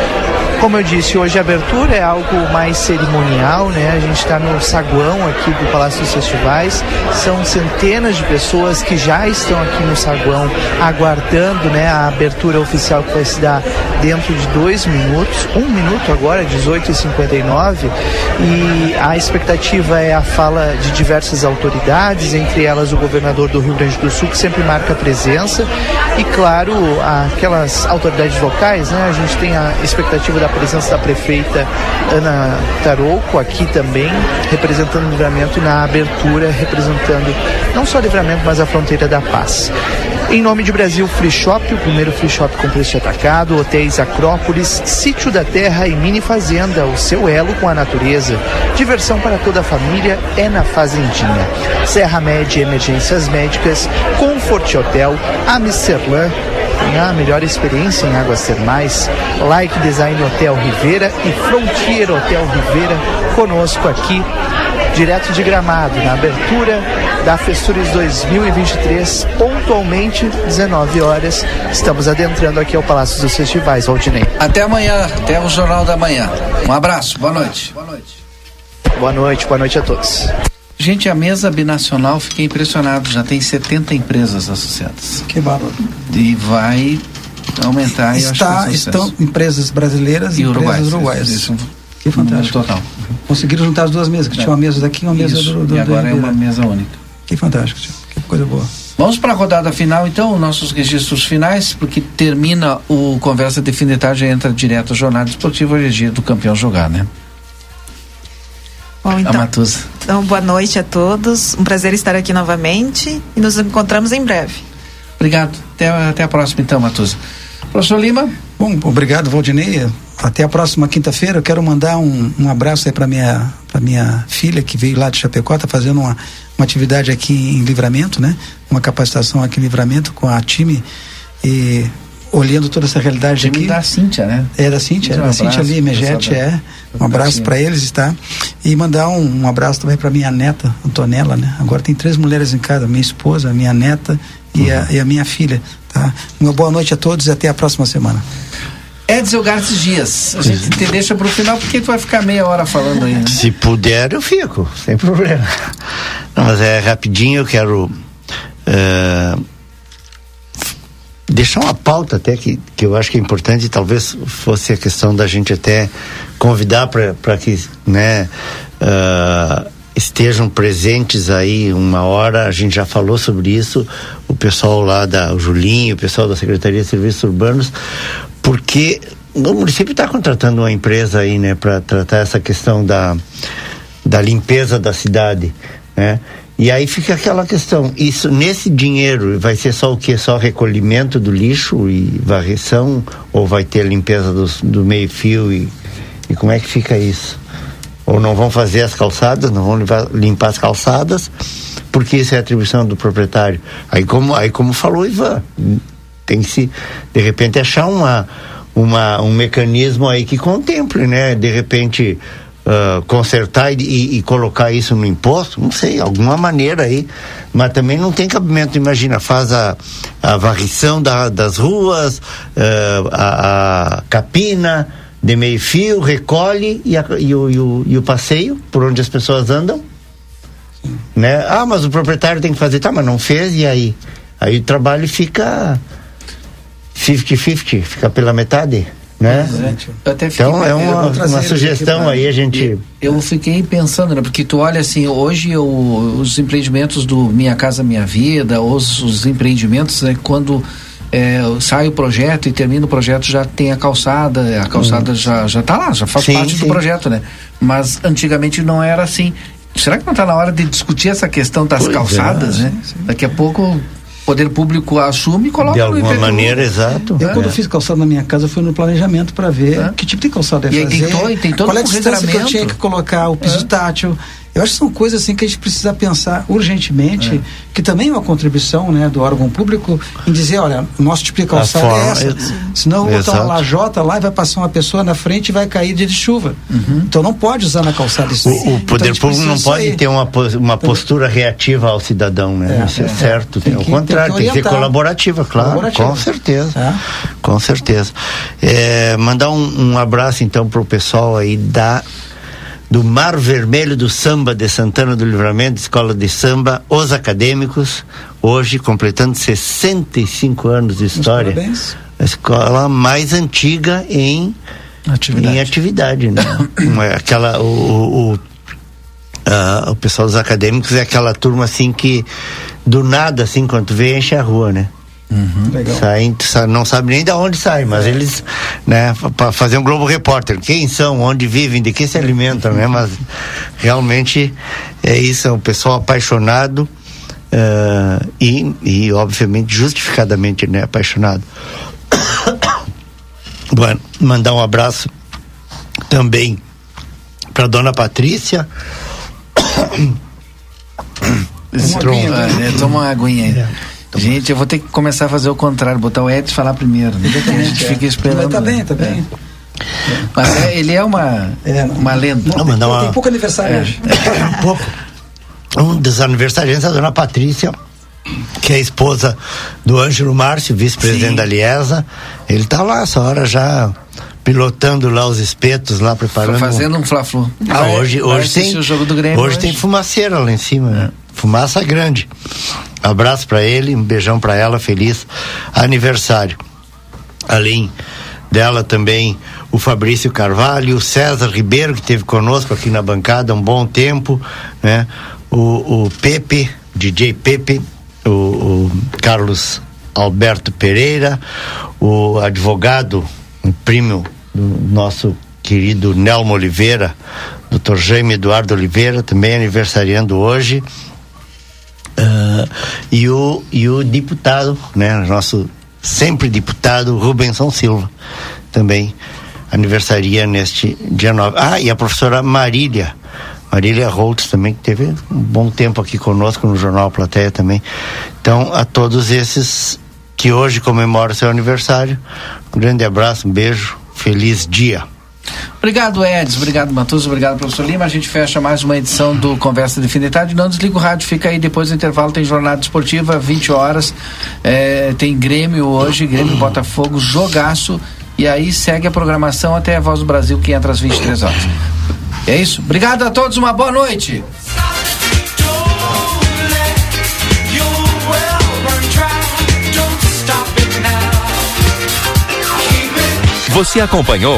Como eu disse, hoje a abertura é algo mais cerimonial, né? A gente está no saguão aqui do Palácio dos Festivais. São centenas de pessoas que já estão aqui no saguão aguardando, né, a abertura oficial que vai se dar dentro de dois minutos. Um minuto agora, 18h59. E a expectativa é a fala de diversas autoridades, entre elas o governador do Rio Grande do Sul, que sempre marca presença. E claro, aquelas autoridades locais, né? A gente tem a expectativa da a presença da prefeita Ana Tarouco aqui também, representando o livramento na abertura representando não só o livramento, mas a fronteira da paz. Em nome de Brasil Free Shop, o primeiro free shop com preço atacado, hotéis Acrópolis, Sítio da Terra e Mini Fazenda, o seu elo com a natureza. Diversão para toda a família é na Fazendinha. Serra Média Emergências Médicas, Comfort Hotel, Amsterdã, a melhor experiência em águas termais. Like Design Hotel Rivera e Frontier Hotel Rivera conosco aqui, direto de Gramado, na abertura da Festures 2023, pontualmente 19 horas. Estamos adentrando aqui ao Palácio dos Festivais, Valdinei. Até amanhã, até o Jornal da Manhã. Um abraço, boa noite. Boa noite. Boa noite, boa noite a todos. Gente, a mesa binacional, fiquei impressionado, já tem 70 empresas associadas. Que bárbaro. E vai aumentar. Está, é estão empresas brasileiras e, E empresas uruguaias, isso, que fantástico. Total. Conseguiram juntar as duas mesas, que tinha uma mesa daqui e uma mesa Isso, do, do e agora do é uma Ribeira. mesa única. Que fantástico, tio. que coisa boa. Vamos para a rodada final, então, nossos registros finais, porque termina o Conversa de Fim de Tarde e entra direto ao Jornada Esportiva, hoje é dia do campeão jogar, né? Bom, A então, Matusa. então, boa noite a todos. Um prazer estar aqui novamente e nos encontramos em breve. Obrigado. Até, até a próxima, então, Matusa. Professor Lima. Bom, obrigado, Valdinei. Até a próxima quinta-feira. Eu quero mandar um, um abraço aí para minha para minha filha que veio lá de Chapecó, está fazendo uma, uma atividade aqui em Livramento, né? Uma capacitação aqui em Livramento com a time e olhando toda essa realidade Time aqui. da Cíntia, né? É da Cíntia, é Um da Cíntia abraço, ali, Megete, é. Um abraço para eles, tá? E mandar um, um abraço também para minha neta, Antonella, né? Agora tem três mulheres em casa, minha esposa, minha neta e, a, e a minha filha, tá? Uma boa noite a todos e até a próxima semana. Edson Gartes Dias. A gente te deixa para o final porque tu vai ficar meia hora falando aí. Né? Se puder, eu fico, sem problema. Não, mas é rapidinho, eu quero eh, deixar uma pauta até que, que eu acho que é importante, talvez fosse a questão da gente até convidar para que né, ah, estejam presentes aí uma hora, a gente já falou sobre isso, o pessoal lá da o Julinho, o pessoal da Secretaria de Serviços Urbanos, porque o município está contratando uma empresa aí, né, para tratar essa questão da, da limpeza da cidade, né? E aí fica aquela questão, isso nesse dinheiro vai ser só o que? Só recolhimento do lixo e varreção ou vai ter limpeza dos, do meio fio e, e como é que fica isso? Ou não vão fazer as calçadas, não vão limpar, limpar as calçadas, porque isso é atribuição do proprietário. Aí como, aí como falou Ivan, tem que se de repente achar uma, uma um mecanismo aí que contemple, né? De repente ah, consertar e, e- colocar isso no imposto, não sei, alguma maneira aí, mas também não tem cabimento, imagina, faz a, a varrição da- das ruas, ah, a, a capina de meio fio, recolhe e, a- e o, e o- e o passeio por onde as pessoas andam, né? Ah, mas o proprietário tem que fazer, tá, mas não fez e aí? Aí o trabalho fica 50-50, fica pela metade, né? Eu até fiquei- Então é eu uma, uma sugestão pra- aí, a gente. Eu fiquei pensando, né? Porque tu olha assim, hoje o- os empreendimentos do Minha Casa Minha Vida, os, os empreendimentos, né, quando é, sai o projeto e termina o projeto, já tem a calçada, a calçada já, já tá lá, já faz Sim, parte do sim. projeto, né? Mas antigamente não era assim. Será que não está na hora de discutir essa questão das Pois é, calçadas, né? Daqui a pouco poder público assume e coloca De no alguma maneira, exato. Eu, É. quando fiz calçada na minha casa, fui no planejamento para ver que tipo de calçada E ia aí tem fazer. to- e tem todo qual é a distância que eu tinha que colocar, o piso tátil. Eu acho que são coisas assim que a gente precisa pensar urgentemente, É. que também é uma contribuição né, do órgão público em dizer, olha, o nosso tipo de calçada forma- é essa. ex- Senão eu vou botar uma lajota lá e vai passar uma pessoa na frente e vai cair dia de chuva. Então não pode usar na calçada isso. O, Então, o a poder gente público não pode sair. ter uma, uma postura reativa ao cidadão, né? É, Isso é, é. certo. Tem Tem, que- ao contrário, tem que tem que ser colaborativa, claro. Colaborativa. Com certeza. É. Com certeza. É, mandar um, um abraço então pro pessoal aí da do Mar Vermelho do Samba de Santana do Livramento, Escola de Samba, os acadêmicos, hoje completando 65 anos de história. parabéns. A escola mais antiga em atividade, em atividade né? Uma- aquela o, o, o, ah, o pessoal dos acadêmicos é aquela turma assim que do nada assim quando vê enche a rua, né? Legal. Saem, sa- não sabe nem de onde sai, mas eles, né, para fazer um Globo Repórter, quem são, onde vivem, de que se alimentam, né? Mas realmente é isso, é um pessoal apaixonado ah, e, e, obviamente, justificadamente, né, apaixonado. Bueno, mandar um abraço também para dona Patrícia. Toma, é, toma uma aguinha aí. Gente, eu vou ter que começar a fazer o contrário, botar o Edson falar primeiro. né? A gente fica esperando. Mas tá bem, tá né? bem. Mas é, ele é uma, uma lenda. Não, mandar uma- Tem pouco aniversário É. hoje. um pouco. Um dos aniversariantes é a dona Patrícia, que é a esposa do Ângelo Márcio, vice-presidente da Liesa. Ele tá lá essa hora já pilotando lá os espetos lá preparando. Fazendo um fla-flu. Ah, hoje, hoje tem o jogo do Grêmio hoje, tem fumaceira lá em cima, né? Fumaça grande. Abraço pra ele, um beijão pra ela, feliz aniversário. além dela também o Fabrício Carvalho, o César Ribeiro, que esteve conosco aqui na bancada um bom tempo, né? O, o Pepe, DJ Pepe, o, o Carlos Alberto Pereira, o advogado, um primo do nosso querido Nelmo Oliveira, Dr. Jaime Eduardo Oliveira, também aniversariando hoje. E, o, e o deputado, né, nosso sempre deputado Rubenson Silva, também aniversaria neste dia 9. Ah, e a professora Marília, Marília Holtz também, que teve um bom tempo aqui conosco no Jornal Plateia também. Então, a todos esses que hoje comemoram seu aniversário, um grande abraço, um beijo, feliz dia. Obrigado, Edson. Obrigado, Matuso. Obrigado, professor Lima. A gente fecha mais uma edição do Conversa de Fim de Tarde. Não desliga o rádio, fica aí. Depois do intervalo tem jornada esportiva, 20 horas. É, tem Grêmio hoje, Grêmio Botafogo, jogaço. E aí segue a programação até a Voz do Brasil, que entra às 23 horas. É isso. Obrigado a todos, uma boa noite. Você acompanhou